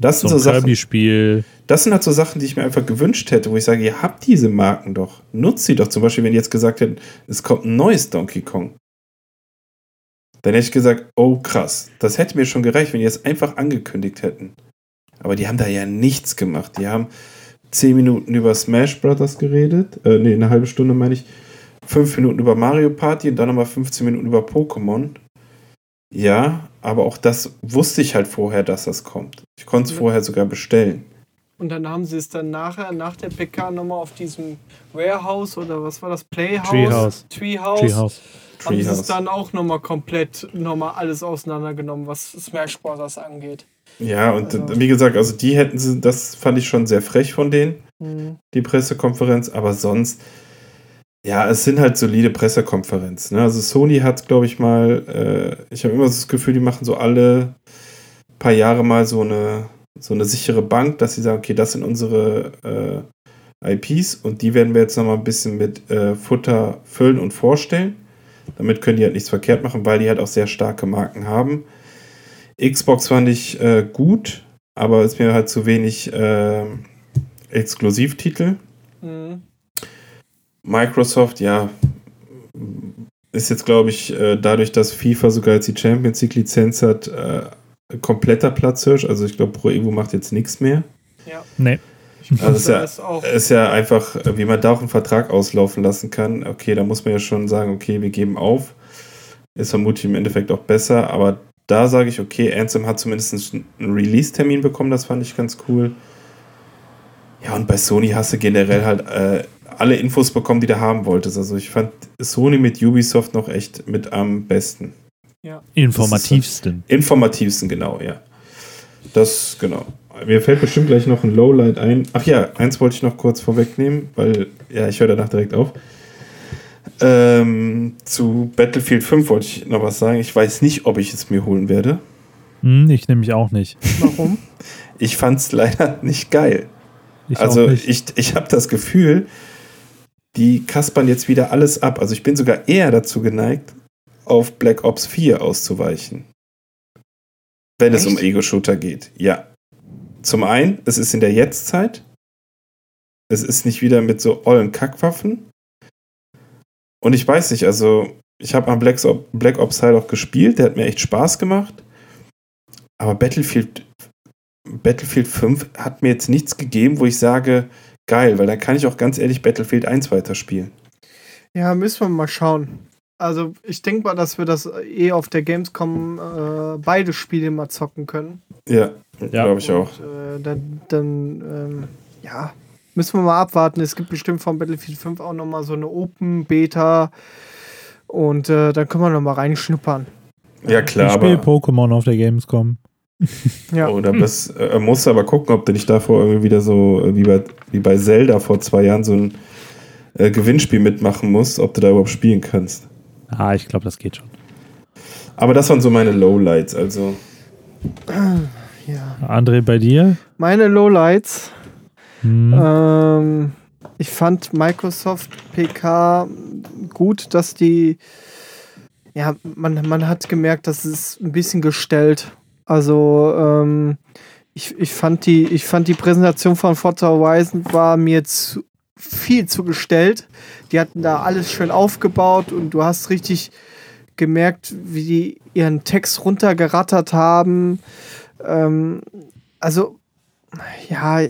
S2: Das sind so Sachen.
S1: Spiel.
S2: Das sind halt so Sachen, die ich mir einfach gewünscht hätte, wo ich sage, ihr habt diese Marken doch. Nutzt sie doch. Zum Beispiel, wenn ihr jetzt gesagt hätten, es kommt ein neues Donkey Kong. Dann hätte ich gesagt, oh krass, das hätte mir schon gereicht, wenn die es einfach angekündigt hätten. Aber die haben da ja nichts gemacht. Die haben zehn Minuten über Smash Brothers geredet, äh, nee, eine halbe Stunde meine ich, fünf Minuten über Mario Party und dann nochmal 15 Minuten über Pokémon. Ja, aber auch das wusste ich halt vorher, dass das kommt. Ich konnte es ja. vorher sogar bestellen.
S3: Und dann haben sie es dann nachher, nach der PK nochmal auf diesem Warehouse oder was war das? Playhouse?
S1: Treehouse.
S3: Treehouse. Treehouse haben sie es dann auch nochmal komplett nochmal alles auseinandergenommen, was Smash Bros. angeht.
S2: Ja, und also. wie gesagt, also die hätten sie, das fand ich schon sehr frech von denen, mhm. die Pressekonferenz, aber sonst, ja, es sind halt solide Pressekonferenzen. Ne? Also Sony hat, glaube ich, mal, äh, ich habe immer das Gefühl, die machen so alle paar Jahre mal so eine, so eine sichere Bank, dass sie sagen, okay, das sind unsere äh, IPs und die werden wir jetzt nochmal ein bisschen mit äh, Futter füllen und vorstellen. Damit können die halt nichts verkehrt machen, weil die halt auch sehr starke Marken haben. Xbox fand ich äh, gut, aber ist mir halt zu wenig äh, Exklusivtitel. Mhm. Microsoft, ja, ist jetzt, glaube ich, äh, dadurch, dass FIFA sogar jetzt die Champions League Lizenz hat, äh, kompletter Platzhirsch. Also ich glaube, Pro Evo macht jetzt nichts mehr.
S3: Ja.
S1: Nee.
S2: Also ist ja, ist ja einfach, wie man da auch einen Vertrag auslaufen lassen kann. Okay, da muss man ja schon sagen, okay, wir geben auf. Ist vermutlich im Endeffekt auch besser, aber da sage ich, okay, Anthem hat zumindest einen Release-Termin bekommen, das fand ich ganz cool. Ja, und bei Sony hast du generell halt äh, alle Infos bekommen, die du haben wolltest. Also ich fand Sony mit Ubisoft noch echt mit am besten.
S1: Ja. Informativsten.
S2: Informativsten, genau, ja. Das, genau. Mir fällt bestimmt gleich noch ein Lowlight ein. Ach ja, eins wollte ich noch kurz vorwegnehmen, weil, ja, ich höre danach direkt auf. Ähm, zu Battlefield 5 wollte ich noch was sagen. Ich weiß nicht, ob ich es mir holen werde.
S1: Hm, ich nämlich auch nicht.
S3: Warum?
S2: Ich fand es leider nicht geil.
S1: Ich
S2: also
S1: auch nicht.
S2: ich, ich habe das Gefühl, die kaspern jetzt wieder alles ab. Also ich bin sogar eher dazu geneigt, auf Black Ops 4 auszuweichen. Wenn es um
S3: Echt?
S2: Ego-Shooter geht. Ja. Zum einen, es ist in der Jetztzeit. Es ist nicht wieder mit so ollen Kackwaffen. Und ich weiß nicht, also ich habe am Black, Ops- Black Ops Teil auch gespielt, der hat mir echt Spaß gemacht. Aber Battlefield, Battlefield 5 hat mir jetzt nichts gegeben, wo ich sage, geil, weil dann kann ich auch ganz ehrlich Battlefield 1 weiterspielen.
S3: Ja, müssen wir mal schauen. Also ich denke mal, dass wir das eh auf der Gamescom äh, beide Spiele mal zocken können.
S2: Ja,
S1: Ja.
S2: glaube ich auch.
S3: Und, äh, dann, dann ähm, ja, müssen wir mal abwarten. Es gibt bestimmt von Battlefield 5 auch nochmal so eine Open Beta. Und äh, dann können wir nochmal reinschnuppern.
S2: Ja,
S1: ich
S2: klar,
S1: spiele
S2: aber.
S1: Pokémon auf der Gamescom.
S3: Ja.
S2: Da bist, äh, musst du aber gucken, ob du nicht davor irgendwie wieder so, äh, wie bei, wie bei Zelda vor zwei Jahren, so ein äh, Gewinnspiel mitmachen musst, ob du da überhaupt spielen kannst.
S1: Ah, ich glaube, das geht schon.
S2: Aber das waren so meine Lowlights, also.
S3: ja.
S1: André, bei dir?
S3: Meine Lowlights.
S1: Hm.
S3: Ähm, ich fand Microsoft PK gut, dass die, ja, man, man hat gemerkt, dass es ein bisschen gestellt. Also, ähm, ich, ich, fand die, ich fand die Präsentation von Forza Horizon war mir zu, viel zu gestellt. Die hatten da alles schön aufgebaut und du hast richtig gemerkt, wie die ihren Text runtergerattert haben. Ähm, also, ja,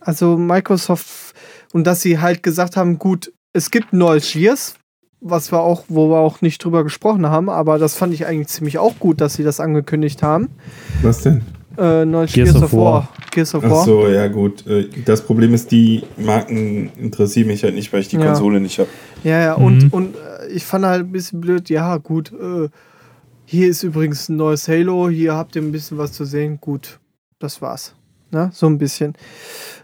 S3: also Microsoft und dass sie halt gesagt haben, gut, es gibt neues Gears, was wir auch, wo wir auch nicht drüber gesprochen haben, aber das fand ich eigentlich ziemlich auch gut, dass sie das angekündigt haben.
S2: Was denn?
S3: Äh, neues
S1: Gears
S3: Gears,
S1: of
S3: War.
S1: War.
S3: Gears of
S2: Ach
S3: War.
S2: so, ja gut. Äh, Das Problem ist, die Marken interessieren mich halt nicht, weil ich die
S3: Ja.
S2: Konsole nicht habe.
S3: Ja, ja,
S1: Mhm.
S3: und, und äh, ich fand halt ein bisschen blöd, ja, gut, äh, hier ist übrigens ein neues Halo, hier habt ihr ein bisschen was zu sehen, gut, das war's. Ne? So ein bisschen.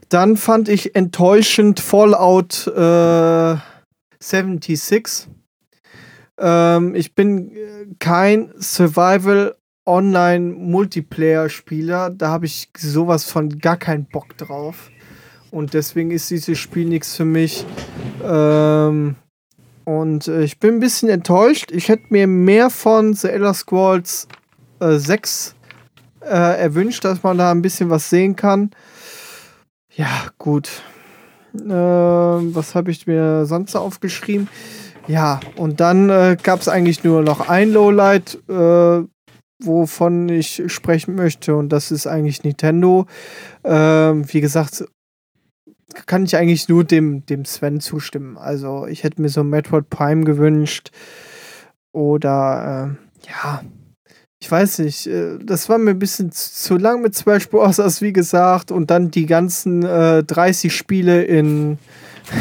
S3: Dann fand ich enttäuschend Fallout äh, 76. Ähm, ich bin äh, kein Survival Online Multiplayer Spieler, da habe ich sowas von gar keinen Bock drauf. Und deswegen ist dieses Spiel nichts für mich. Ähm, und äh, ich bin ein bisschen enttäuscht. Ich hätte mir mehr von The Elder Scrolls äh, 6 äh, erwünscht, dass man da ein bisschen was sehen kann. Ja, gut. Ähm, was habe ich mir sonst aufgeschrieben? Ja, und dann äh, gab es eigentlich nur noch ein Lowlight, äh, wovon ich sprechen möchte, und das ist eigentlich Nintendo. Ähm, wie gesagt, kann ich eigentlich nur dem, dem Sven zustimmen. Also ich hätte mir so Metroid Prime gewünscht. Oder äh, ja, ich weiß nicht, äh, das war mir ein bisschen zu, lang mit Smash Bros., wie gesagt, und dann die ganzen äh, 30 Spiele in,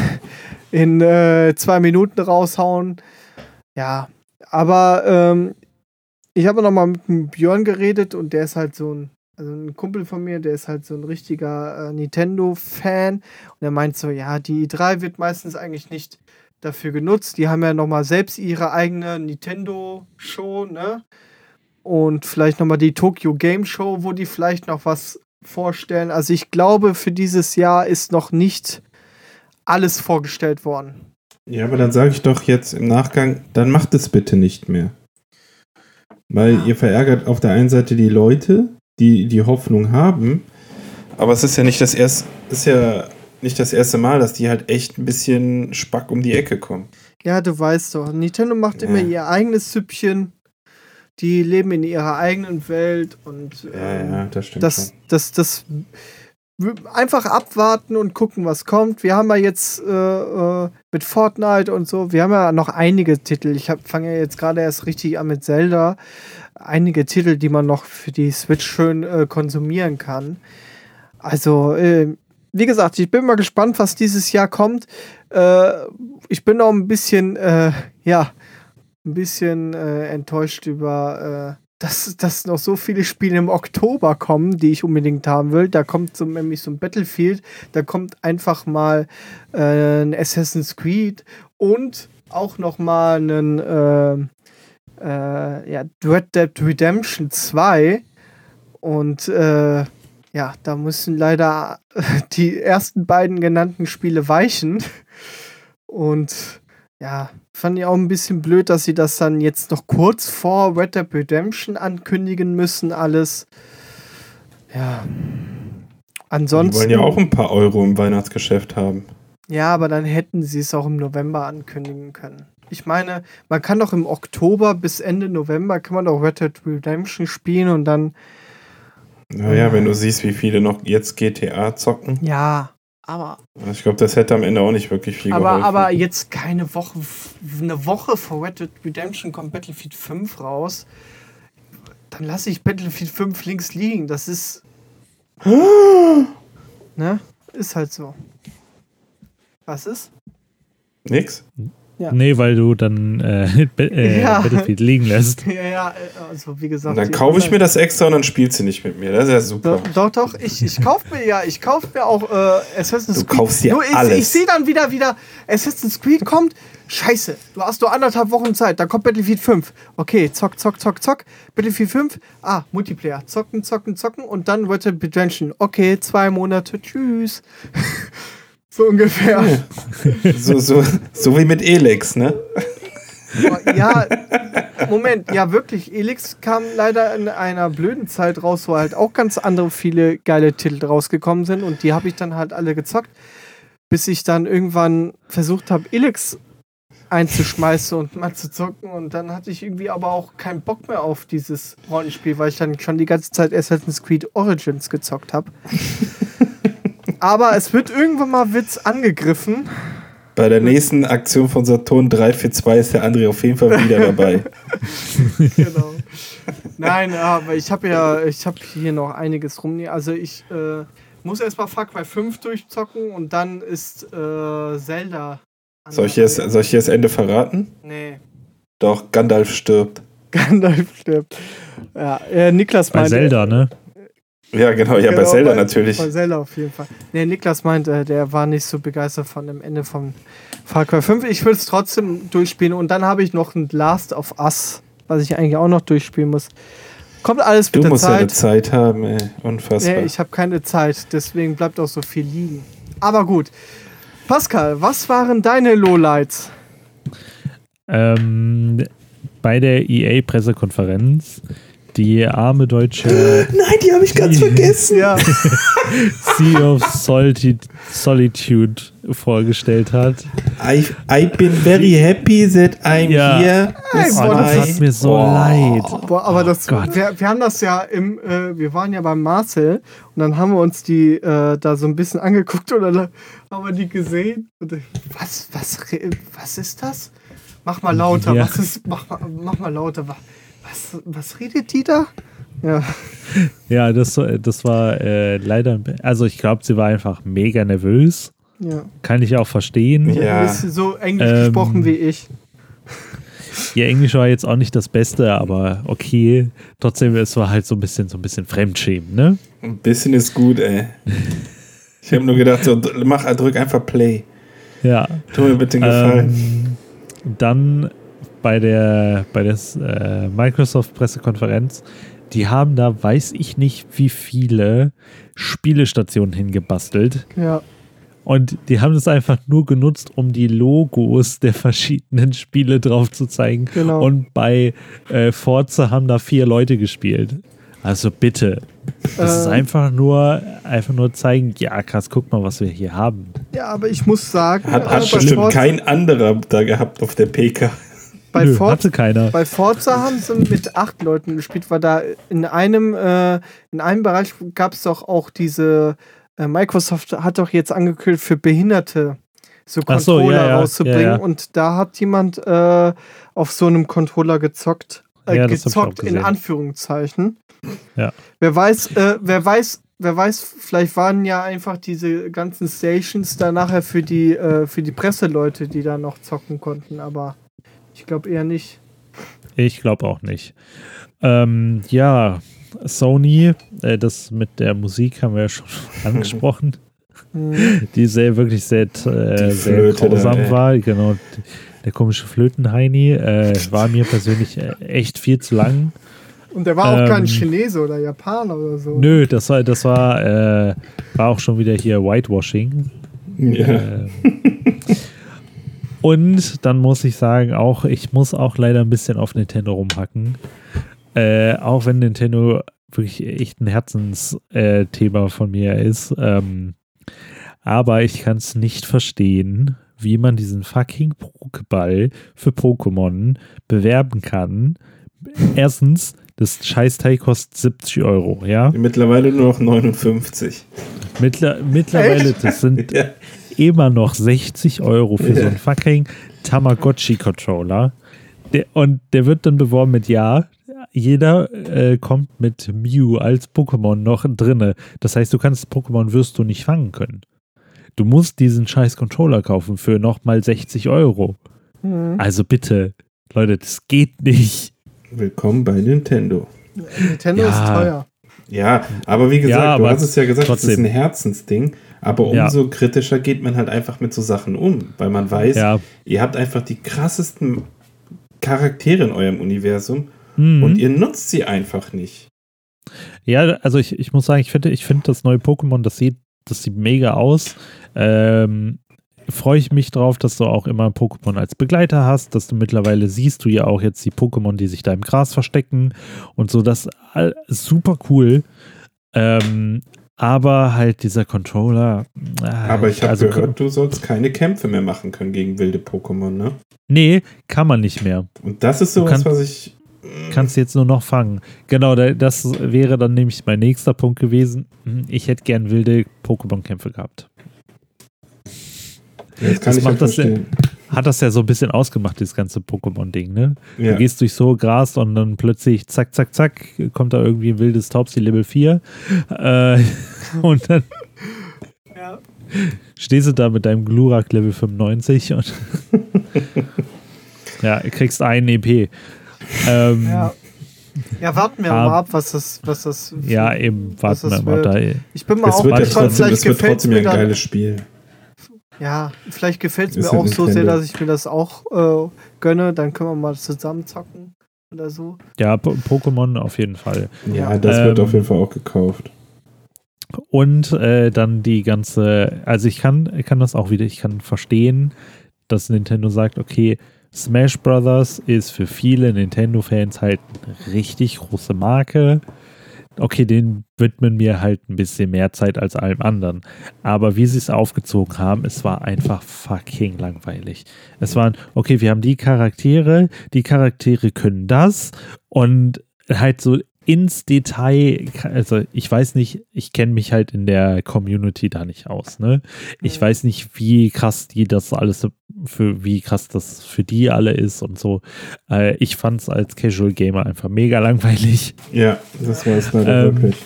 S3: in äh, zwei Minuten raushauen. Ja, aber ähm, ich habe noch mal mit Björn geredet und der ist halt so ein, also ein Kumpel von mir, der ist halt so ein richtiger äh, Nintendo-Fan und er meint so, ja, die i3 wird meistens eigentlich nicht dafür genutzt. Die haben ja noch mal selbst ihre eigene Nintendo-Show, ne? Und vielleicht noch mal die Tokyo Game Show, wo die vielleicht noch was vorstellen. Also ich glaube, für dieses Jahr ist noch nicht alles vorgestellt worden.
S2: Ja, aber dann sage ich doch jetzt im Nachgang, dann macht es bitte nicht mehr. Weil ihr verärgert auf der einen Seite die Leute, die die Hoffnung haben, aber es ist ja nicht das erste, ist ja nicht das erste Mal, dass die halt echt ein bisschen Spack um die Ecke kommen.
S3: Ja, du weißt doch, Nintendo macht
S2: Ja.
S3: immer ihr eigenes Süppchen. Die leben in ihrer eigenen Welt und
S2: Ja,
S3: ähm,
S2: ja, das stimmt
S3: das, das, das w- einfach abwarten und gucken, was kommt. Wir haben ja jetzt äh, äh, mit Fortnite und so, wir haben ja noch einige Titel. Ich fange ja jetzt gerade erst richtig an mit Zelda. Einige Titel, die man noch für die Switch schön äh, konsumieren kann. Also, äh, wie gesagt, ich bin mal gespannt, was dieses Jahr kommt. Äh, ich bin auch ein bisschen, äh, ja, ein bisschen äh, enttäuscht über äh, dass, dass noch so viele Spiele im Oktober kommen, die ich unbedingt haben will. Da kommt so, nämlich so ein Battlefield, da kommt einfach mal ein Assassin's Creed und auch noch mal ein äh, ja, Red Dead Redemption 2. Und äh, ja, da müssen leider die ersten beiden genannten Spiele weichen. Und ja, fand ich auch ein bisschen blöd, dass sie das dann jetzt noch kurz vor Red Dead Redemption ankündigen müssen, alles. Ja. Ansonsten.
S2: Die wollen ja auch ein paar Euro im Weihnachtsgeschäft haben.
S3: Ja, aber dann hätten sie es auch im November ankündigen können. Ich meine, man kann doch im Oktober bis Ende November kann man doch Red Dead Redemption spielen und dann.
S2: Naja, wenn du siehst, wie viele noch jetzt GTA zocken.
S3: Ja, aber.
S2: Ich glaube, das hätte am Ende auch nicht wirklich viel
S3: aber,
S2: geholfen.
S3: Aber jetzt keine Woche, eine Woche vor Red Dead Redemption kommt Battlefield 5 raus. Dann lasse ich Battlefield 5 links liegen. Das ist. ne? Ist halt so. Was ist?
S2: Nix?
S1: Ja. Nee, weil du dann äh, äh, ja. Battlefield liegen lässt.
S3: Ja, ja, also wie gesagt.
S2: Und dann kaufe ich mir das extra und dann spielst du nicht mit mir. Das ist ja super.
S3: Doch, doch, doch ich, ich kaufe mir ja, ich kaufe mir auch äh, Assassin's
S2: Creed. Du kaufst dir
S3: Nur ich,
S2: alles.
S3: Ich sehe dann wieder, wieder, Assassin's Creed kommt. Scheiße, du hast nur anderthalb Wochen Zeit, dann kommt Battlefield 5. Okay, zock, zock, zock, zock. Battlefield 5, ah, Multiplayer. Zocken, zocken, zocken und dann Red Dead Redemption. Okay, zwei Monate, tschüss. So ungefähr.
S2: so, so, so wie mit Elix, ne?
S3: Ja, Moment, ja wirklich. Elix kam leider in einer blöden Zeit raus, wo halt auch ganz andere viele geile Titel rausgekommen sind und die habe ich dann halt alle gezockt, bis ich dann irgendwann versucht habe, Elix einzuschmeißen und mal zu zocken und dann hatte ich irgendwie aber auch keinen Bock mehr auf dieses Rollenspiel, weil ich dann schon die ganze Zeit Assassin's Creed Origins gezockt habe. Aber es wird irgendwann mal Witz angegriffen.
S2: Bei der nächsten Aktion von Saturn 3 für 2 ist der André auf jeden Fall wieder dabei.
S3: genau. Nein, aber ich habe ja, ich habe hier noch einiges rum. Also ich äh, muss erstmal Far Cry 5 durchzocken und dann ist äh, Zelda.
S2: Soll ich, jetzt, soll ich jetzt Ende verraten?
S3: Nee.
S2: Doch, Gandalf stirbt.
S3: Gandalf stirbt. Ja, äh, Niklas meinte.
S1: Bei Zelda, ne?
S2: Ja, genau, ja, genau, bei Zelda bei, natürlich.
S3: Bei Zelda auf jeden Fall. Nee, Niklas meint, äh, der war nicht so begeistert von dem Ende von Far Cry 5. Ich will es trotzdem durchspielen und dann habe ich noch ein Last of Us, was ich eigentlich auch noch durchspielen muss. Kommt alles mit
S2: du
S3: der
S2: Zeit. Du musst ja eine Zeit haben, ey. Unfassbar.
S3: Nee, ich habe keine Zeit, deswegen bleibt auch so viel liegen. Aber gut. Pascal, was waren deine Lowlights?
S1: Ähm, bei der EA-Pressekonferenz die arme deutsche.
S2: Nein, die habe ich ganz vergessen.
S3: Ja.
S1: sea of Solitude vorgestellt hat.
S2: I, I've been very happy that I'm ja. here.
S1: Hey, boah, das hat mir so oh. leid.
S3: Boah, aber das, oh wir, wir, haben das ja im, äh, wir waren ja beim Marcel und dann haben wir uns die äh, da so ein bisschen angeguckt und dann haben wir die gesehen. Und, was, was, was ist das? Mach mal lauter, ja. was ist, mach, mach mal lauter. Was, was redet die da? Ja.
S1: Ja, das, das war äh, leider. Also, ich glaube, sie war einfach mega nervös.
S3: Ja.
S1: Kann ich auch verstehen.
S3: Ja. Ist so englisch ähm, gesprochen wie ich.
S1: Ihr Englisch war jetzt auch nicht das Beste, aber okay. Trotzdem, es war halt so ein bisschen, so ein bisschen Fremdschämen, ne?
S2: Ein bisschen ist gut, ey. Ich habe nur gedacht, so, mach, drück einfach Play.
S1: Ja.
S2: Tu mir bitte einen Gefallen.
S1: Ähm, dann bei der, bei der äh, Microsoft-Pressekonferenz, die haben da, weiß ich nicht, wie viele Spielestationen hingebastelt.
S3: Ja.
S1: Und die haben es einfach nur genutzt, um die Logos der verschiedenen Spiele drauf zu zeigen.
S3: Genau.
S1: Und bei äh, Forza haben da vier Leute gespielt. Also bitte. Das äh, ist einfach nur, einfach nur zeigen, ja krass, guck mal, was wir hier haben.
S3: Ja, aber ich muss sagen,
S2: hat, hat äh, bestimmt kein anderer da gehabt auf der PK
S3: bei,
S1: Nö,
S3: Forza,
S1: hatte keiner.
S3: bei Forza haben sie mit acht Leuten gespielt, weil da in einem, äh, in einem Bereich gab es doch auch diese, äh, Microsoft hat doch jetzt angekündigt, für Behinderte so Controller so, ja, ja, rauszubringen. Ja, und da hat jemand äh, auf so einem Controller gezockt. Äh, gezockt in Anführungszeichen. Wer weiß, äh, wer weiß, wer weiß, vielleicht waren ja einfach diese ganzen Stations da nachher für die, äh, für die Presseleute, die da noch zocken konnten, aber ich glaube eher nicht.
S1: Ich glaube auch nicht. Ähm, ja, Sony, äh, das mit der Musik haben wir ja schon angesprochen.
S3: Mhm.
S1: die sehr wirklich sehr, äh, sehr grausam
S2: da, ey.
S1: war. Genau, der komische Flötenheini äh, war mir persönlich äh, echt viel zu lang.
S3: Und der war auch kein
S1: Ähm,
S3: Chinese oder Japaner oder so.
S1: Nö, das war, das war, äh, war auch schon wieder hier Whitewashing.
S2: Ja.
S1: Und dann muss ich sagen, auch ich muss auch leider ein bisschen auf Nintendo rumhacken. Äh, auch wenn Nintendo wirklich echt ein Herzensthema äh, von mir ist. Ähm, aber ich kann es nicht verstehen, wie man diesen fucking Pokéball für Pokémon bewerben kann. Erstens, das Scheißteil kostet 70 Euro, ja?
S2: Mittlerweile nur noch 59.
S1: Mittler, mittlerweile, das sind
S2: Ja.
S1: Immer noch 60 Euro für so einen fucking Tamagotchi-Controller. Der, und der wird dann beworben mit Ja. Jeder äh, kommt mit Mew als Pokémon noch drinne. Das heißt, du kannst Pokémon wirst du nicht fangen können. Du musst diesen scheiß Controller kaufen für nochmal 60 Euro.
S3: Mhm.
S1: Also bitte, Leute, das geht nicht.
S2: Willkommen bei Nintendo.
S3: Nintendo
S1: Ja.
S3: ist teuer.
S2: Ja, aber wie gesagt,
S1: Ja,
S2: du
S1: aber
S2: hast es ja gesagt, es ist
S1: trotzdem.
S2: ein Herzensding. Aber
S1: Ja.
S2: umso kritischer geht man halt einfach mit so Sachen um, weil man weiß,
S1: Ja.
S2: ihr habt einfach die krassesten Charaktere in eurem Universum
S1: Mhm.
S2: und ihr nutzt sie einfach nicht.
S1: Ja, also ich, ich muss sagen, ich finde, ich finde das neue Pokémon, das sieht, das sieht mega aus. Ähm, Freue ich mich drauf, dass du auch immer Pokémon als Begleiter hast, dass du mittlerweile siehst du ja auch jetzt die Pokémon, die sich da im Gras verstecken und so, das all, super cool. Ähm, aber halt dieser Controller. äh,
S2: Aber ich habe
S1: also,
S2: gehört, du sollst keine Kämpfe mehr machen können gegen wilde Pokémon, ne?
S1: Nee, kann man nicht mehr.
S2: Und das ist
S1: Du
S2: sowas,
S1: kannst-
S2: was ich.
S1: kannst jetzt nur noch fangen. Genau, da- das wäre dann nämlich mein nächster Punkt gewesen. Hm, Ich hätte gern wilde Pokémon-Kämpfe gehabt.
S2: Das kann
S1: das
S2: ich
S1: macht
S2: halt
S1: das
S2: verstehen.
S1: Hat das ja so ein bisschen ausgemacht, dieses ganze Pokémon-Ding, ne?
S2: Ja.
S1: Du gehst durch so Gras und dann plötzlich zack, zack, zack, kommt da irgendwie ein wildes Taubsi Level 4. Äh, und dann
S3: Ja.
S1: stehst du da mit deinem Glurak Level 95 und ja, kriegst einen EP. Ähm,
S3: Ja. Ja, warten wir
S1: Ah.
S3: mal ab, was das, was das.
S1: ja, eben, warten wir mal.
S3: wird.
S1: Da,
S3: Ich bin mal
S2: Es
S3: auch
S2: wird ja
S3: gespannt,
S2: trotzdem,
S3: vielleicht
S2: es wird trotzdem ein
S3: dann.
S2: geiles Spiel.
S3: Ja, vielleicht gefällt es mir auch so sehr,
S2: Nintendo.
S3: dass ich mir das auch äh, gönne. Dann können wir mal zusammen zocken oder so.
S1: ja, Po- Pokémon auf jeden Fall.
S2: Ja,
S3: Ja.
S2: das wird
S1: Ähm,
S2: auf jeden Fall auch gekauft.
S1: Und äh, dann die ganze, also ich kann, ich kann das auch wieder, ich kann verstehen, dass Nintendo sagt, okay, Smash Brothers ist für viele Nintendo-Fans halt eine richtig große Marke. Okay, den widmen mir halt ein bisschen mehr Zeit als allem anderen. Aber wie sie es aufgezogen haben, es war einfach fucking langweilig. Es waren, okay, wir haben die Charaktere, die Charaktere können das und halt so ins Detail, also ich weiß nicht, ich kenne mich halt in der Community da nicht aus, ne? Ich
S3: Mhm.
S1: weiß nicht, wie krass die das alles für, wie krass das für die alle ist und so. Äh, ich fand es als Casual Gamer einfach mega langweilig.
S2: Ja, das war es leider
S1: Ähm,
S2: wirklich.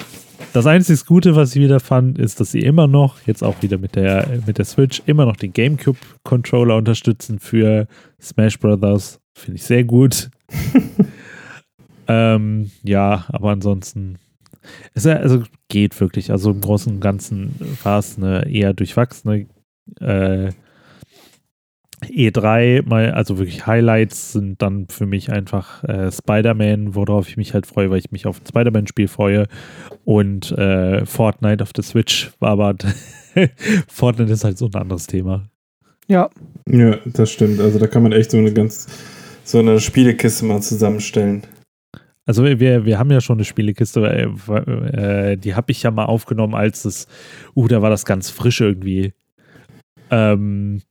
S1: Das einzige Gute, was ich wieder fand, ist, dass sie immer noch, jetzt auch wieder mit der, mit der Switch, immer noch den GameCube-Controller unterstützen für Smash Brothers. Finde ich sehr gut. ähm, ja, aber ansonsten, es also geht wirklich. Also im Großen und Ganzen war es eine eher durchwachsene äh, E3, mal, also wirklich Highlights sind dann für mich einfach äh, Spider-Man, worauf ich mich halt freue, weil ich mich auf ein Spider-Man-Spiel freue. Und äh, Fortnite auf der Switch war aber Fortnite ist halt so ein anderes Thema.
S3: Ja,
S2: Ja, das stimmt. Also da kann man echt so eine ganz, so eine Spielekiste mal zusammenstellen.
S1: Also wir, wir haben ja schon eine Spielekiste, äh, die habe ich ja mal aufgenommen, als es, uh, da war das ganz frisch irgendwie. Ähm,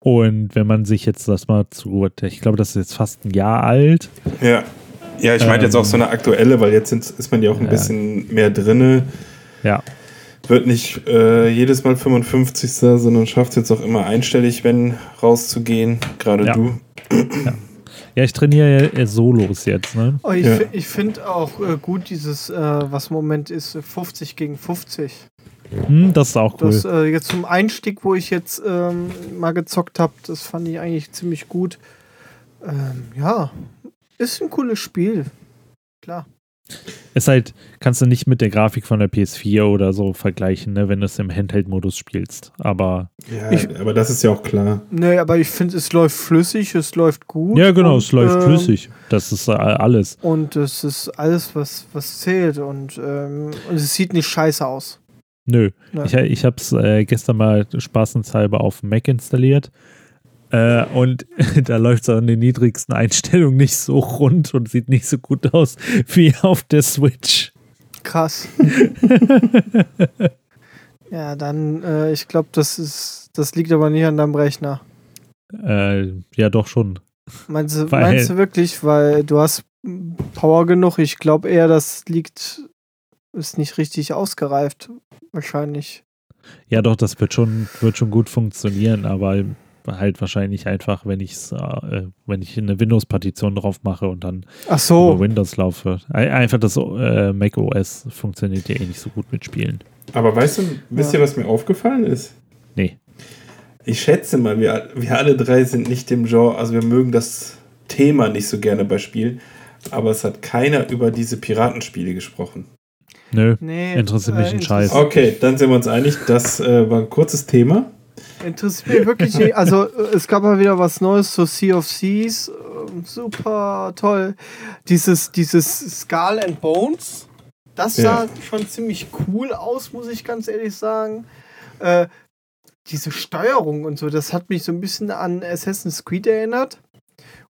S1: und wenn man sich jetzt das mal zu, ich glaube, das ist jetzt fast ein Jahr alt.
S2: Ja. Ja, ich meine jetzt
S1: Ähm,
S2: auch so eine aktuelle, weil jetzt sind, ist man ja auch ein
S1: Ja.
S2: bisschen mehr drinne.
S1: Ja,
S2: Wird nicht äh, jedes Mal 55. sondern schafft es jetzt auch immer einstellig, wenn rauszugehen. Gerade
S1: Ja.
S2: du.
S1: ja, ich trainiere ja äh, Solos jetzt, ne?
S3: Oh, ich,
S2: Ja.
S3: ich finde auch äh, gut dieses, äh, was im Moment ist, äh, 50 gegen 50.
S1: Hm, das ist auch cool.
S3: Das äh, jetzt zum Einstieg, wo ich jetzt ähm, mal gezockt habe, das fand ich eigentlich ziemlich gut. Ähm, ja, ist ein cooles Spiel. Klar.
S1: Ist halt, kannst du nicht mit der Grafik von der PS4 oder so vergleichen, ne, wenn du es im Handheld-Modus spielst. Aber.
S2: Ja,
S3: Ich-
S2: aber das ist ja auch klar.
S3: Nee, aber ich finde, es läuft flüssig, es läuft gut.
S1: Ja, genau,
S3: und,
S1: es läuft
S3: ähm,
S1: flüssig. Das ist äh, alles.
S3: Und es ist alles, was, was zählt. Und, ähm, und es sieht nicht scheiße aus.
S1: Nö.
S3: Ja.
S1: Ich, ich habe es äh, gestern mal spaßenshalber auf Mac installiert. Äh, und da läuft es an den niedrigsten Einstellungen nicht so rund und sieht nicht so gut aus wie auf der Switch.
S3: Krass. ja, dann, äh, ich glaube, das ist, das liegt aber nicht an deinem Rechner.
S1: Äh, ja, doch schon.
S3: Meinst du,
S1: Weil-
S3: meinst du wirklich, weil du hast Power genug? Ich glaube eher, das liegt, ist nicht richtig ausgereift. Wahrscheinlich.
S1: Ja, doch, das wird schon, wird schon gut funktionieren, aber halt wahrscheinlich einfach, wenn ich äh, wenn ich eine Windows-Partition drauf mache und dann
S3: Ach
S1: über
S3: so.
S1: Windows laufe. Ei- Einfach das äh, Mac OS funktioniert ja eh nicht so gut mit Spielen.
S2: Aber weißt du, wisst ihr, was mir aufgefallen ist?
S1: Nee.
S2: Ich schätze mal, wir, wir alle drei sind nicht im Genre, also wir mögen das Thema nicht so gerne bei Spielen, aber es hat keiner über diese Piratenspiele gesprochen.
S1: Nö.
S3: Nee,
S1: Interessiert mich ein Scheiß.
S2: Okay, dann sind wir uns einig, das äh, war ein kurzes Thema.
S3: Interessiert mich wirklich nicht. Also, es gab mal wieder was Neues zu Sea of Seas. Ähm, Super toll. Dieses, dieses Skull and Bones, das sah
S2: Ja.
S3: schon ziemlich cool aus, muss ich ganz ehrlich sagen. Äh, diese Steuerung und so, das hat mich so ein bisschen an Assassin's Creed erinnert.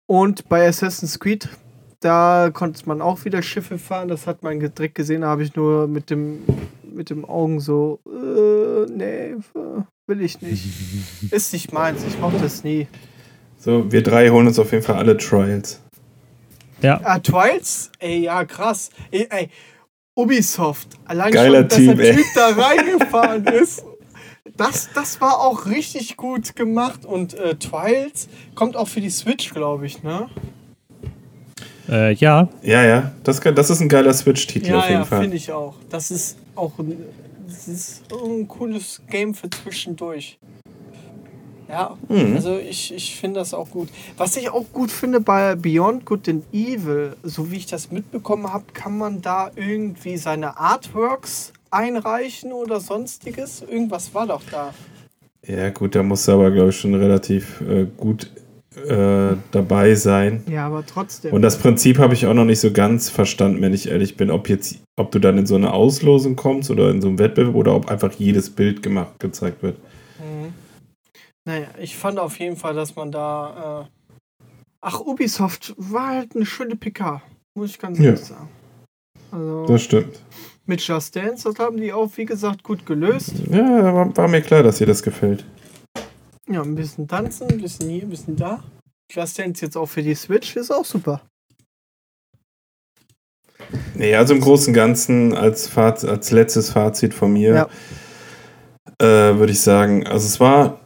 S3: Und bei Assassin's Creed, da konnte man auch wieder Schiffe fahren. Das hat man direkt gesehen, da habe ich nur mit dem, mit dem Augen so, äh, nee, will ich nicht. Ist nicht meins, ich mochte das nie.
S2: So, wir drei holen uns auf jeden Fall alle Trials.
S1: Ja,
S3: Ah, Trials? Ey, ja, krass. Ey, ey Ubisoft, allein
S2: Geiler
S3: schon, dass der
S2: ey.
S3: Typ da reingefahren ist. Das, das war auch richtig gut gemacht und äh, Trials kommt auch für die Switch, glaube ich, ne?
S1: äh, ja,
S2: Ja, ja, das, kann- das ist ein geiler Switch-Titel
S3: Ja,
S2: auf jeden
S3: ja,
S2: Fall.
S3: finde ich auch. Das ist auch ein, das ist ein cooles Game für zwischendurch. Ja,
S2: Mhm.
S3: also ich, ich finde das auch gut. Was ich auch gut finde bei Beyond Good and Evil, so wie ich das mitbekommen habe, kann man da irgendwie seine Artworks einreichen oder sonstiges. Irgendwas war doch da.
S2: Ja, gut, da musst du aber, glaube ich, schon relativ äh, gut äh, dabei sein.
S3: Ja, aber trotzdem.
S2: Und das Prinzip habe ich auch noch nicht so ganz verstanden, wenn ich ehrlich bin, ob jetzt, ob du dann in so eine Auslosung kommst oder in so einen Wettbewerb oder ob einfach jedes Bild gemacht gezeigt wird.
S3: Mhm. Naja, ich fand auf jeden Fall, dass man da. Äh Ach, Ubisoft war halt eine schöne PK, muss ich ganz
S2: Ja.
S3: ehrlich sagen. Also
S2: Das stimmt.
S3: mit Just Dance, das haben die auch, wie gesagt, gut gelöst.
S2: Ja, war, war mir klar, dass dir das gefällt.
S3: Ja, ein bisschen tanzen, ein bisschen hier, ein bisschen da. Just Dance jetzt auch für die Switch ist auch super.
S2: Nee, also im Großen und Ganzen als, Faz als letztes Fazit von mir
S3: Ja.
S2: äh, würde ich sagen, also es war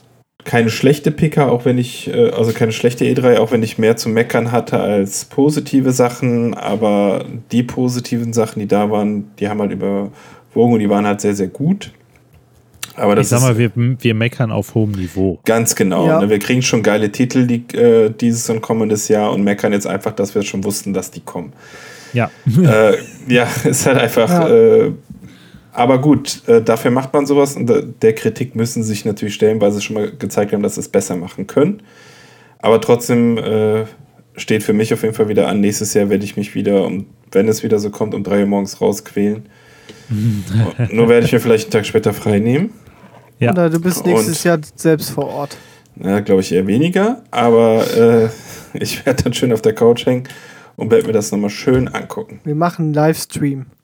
S2: keine schlechte PK, auch wenn ich, äh, also keine schlechte E3, auch wenn ich mehr zu meckern hatte als positive Sachen, aber die positiven Sachen, die da waren, die haben halt überwogen und die waren halt sehr, sehr gut. Aber das
S1: ich sag mal,
S2: ist
S1: wir, wir meckern auf hohem Niveau.
S2: ganz genau.
S3: Ja.
S2: Ne? Wir kriegen schon geile Titel die, äh, dieses und kommendes Jahr und meckern jetzt einfach, dass wir schon wussten, dass die kommen.
S1: Ja.
S2: äh, ja, ist halt einfach.
S3: Ja.
S2: Äh, aber gut, äh, dafür macht man sowas und der Kritik müssen sie sich natürlich stellen, weil sie schon mal gezeigt haben, dass sie es besser machen können. Aber trotzdem äh, steht für mich auf jeden Fall wieder an. Nächstes Jahr werde ich mich wieder, um, wenn es wieder so kommt, um drei Uhr morgens rausquälen. Nur werde ich mir vielleicht einen Tag später frei nehmen.
S1: Ja.
S3: Oder du bist nächstes
S2: Und-
S3: Jahr selbst vor Ort.
S2: Ja, glaube ich eher weniger, aber äh, ich werde dann schön auf der Couch hängen und werde mir das nochmal schön angucken.
S3: Wir machen einen Livestream.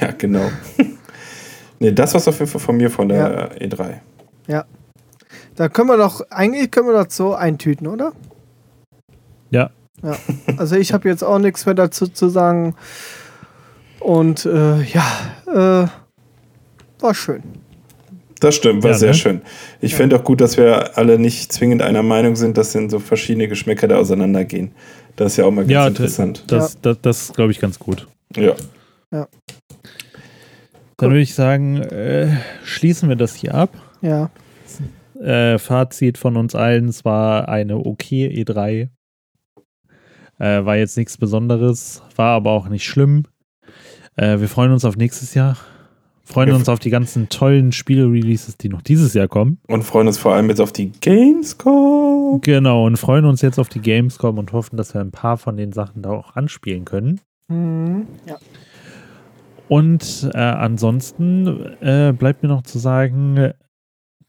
S2: Ja, genau. nee, das war's auf jeden Fall von mir von der E E3.
S3: Da können wir doch, eigentlich können wir das so eintüten, oder?
S1: Ja.
S3: Ja. Also ich habe jetzt auch nichts mehr dazu zu sagen. Und äh, ja, äh, war schön.
S2: Das stimmt, war
S1: Ja,
S2: sehr
S1: ne?
S2: schön. Ich
S3: Ja.
S2: finde auch gut, dass wir alle nicht zwingend einer Meinung sind, dass denn so verschiedene Geschmäcker da auseinandergehen. Das ist ja auch mal ganz
S1: Ja,
S2: interessant.
S1: Das, das, das glaube ich ganz gut.
S2: Ja.
S1: Dann würde ich sagen, äh, schließen wir das hier ab.
S3: Ja.
S1: Äh, Fazit von uns allen, es war eine okay E3. Äh, war jetzt nichts Besonderes, war aber auch nicht schlimm. Äh, wir freuen uns auf nächstes Jahr. Freuen
S2: Wir
S1: uns auf die ganzen tollen Spiele-Releases, die noch dieses Jahr kommen.
S2: Und freuen uns vor allem jetzt auf die Gamescom.
S1: Genau, und freuen uns jetzt auf die Gamescom und hoffen, dass wir ein paar von den Sachen da auch anspielen können.
S3: Mhm. Ja.
S1: Und äh, ansonsten äh, bleibt mir noch zu sagen,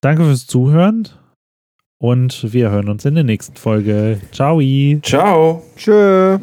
S1: danke fürs Zuhören und wir hören uns in der nächsten Folge. Ciao!
S2: Ciao.
S3: Tschö.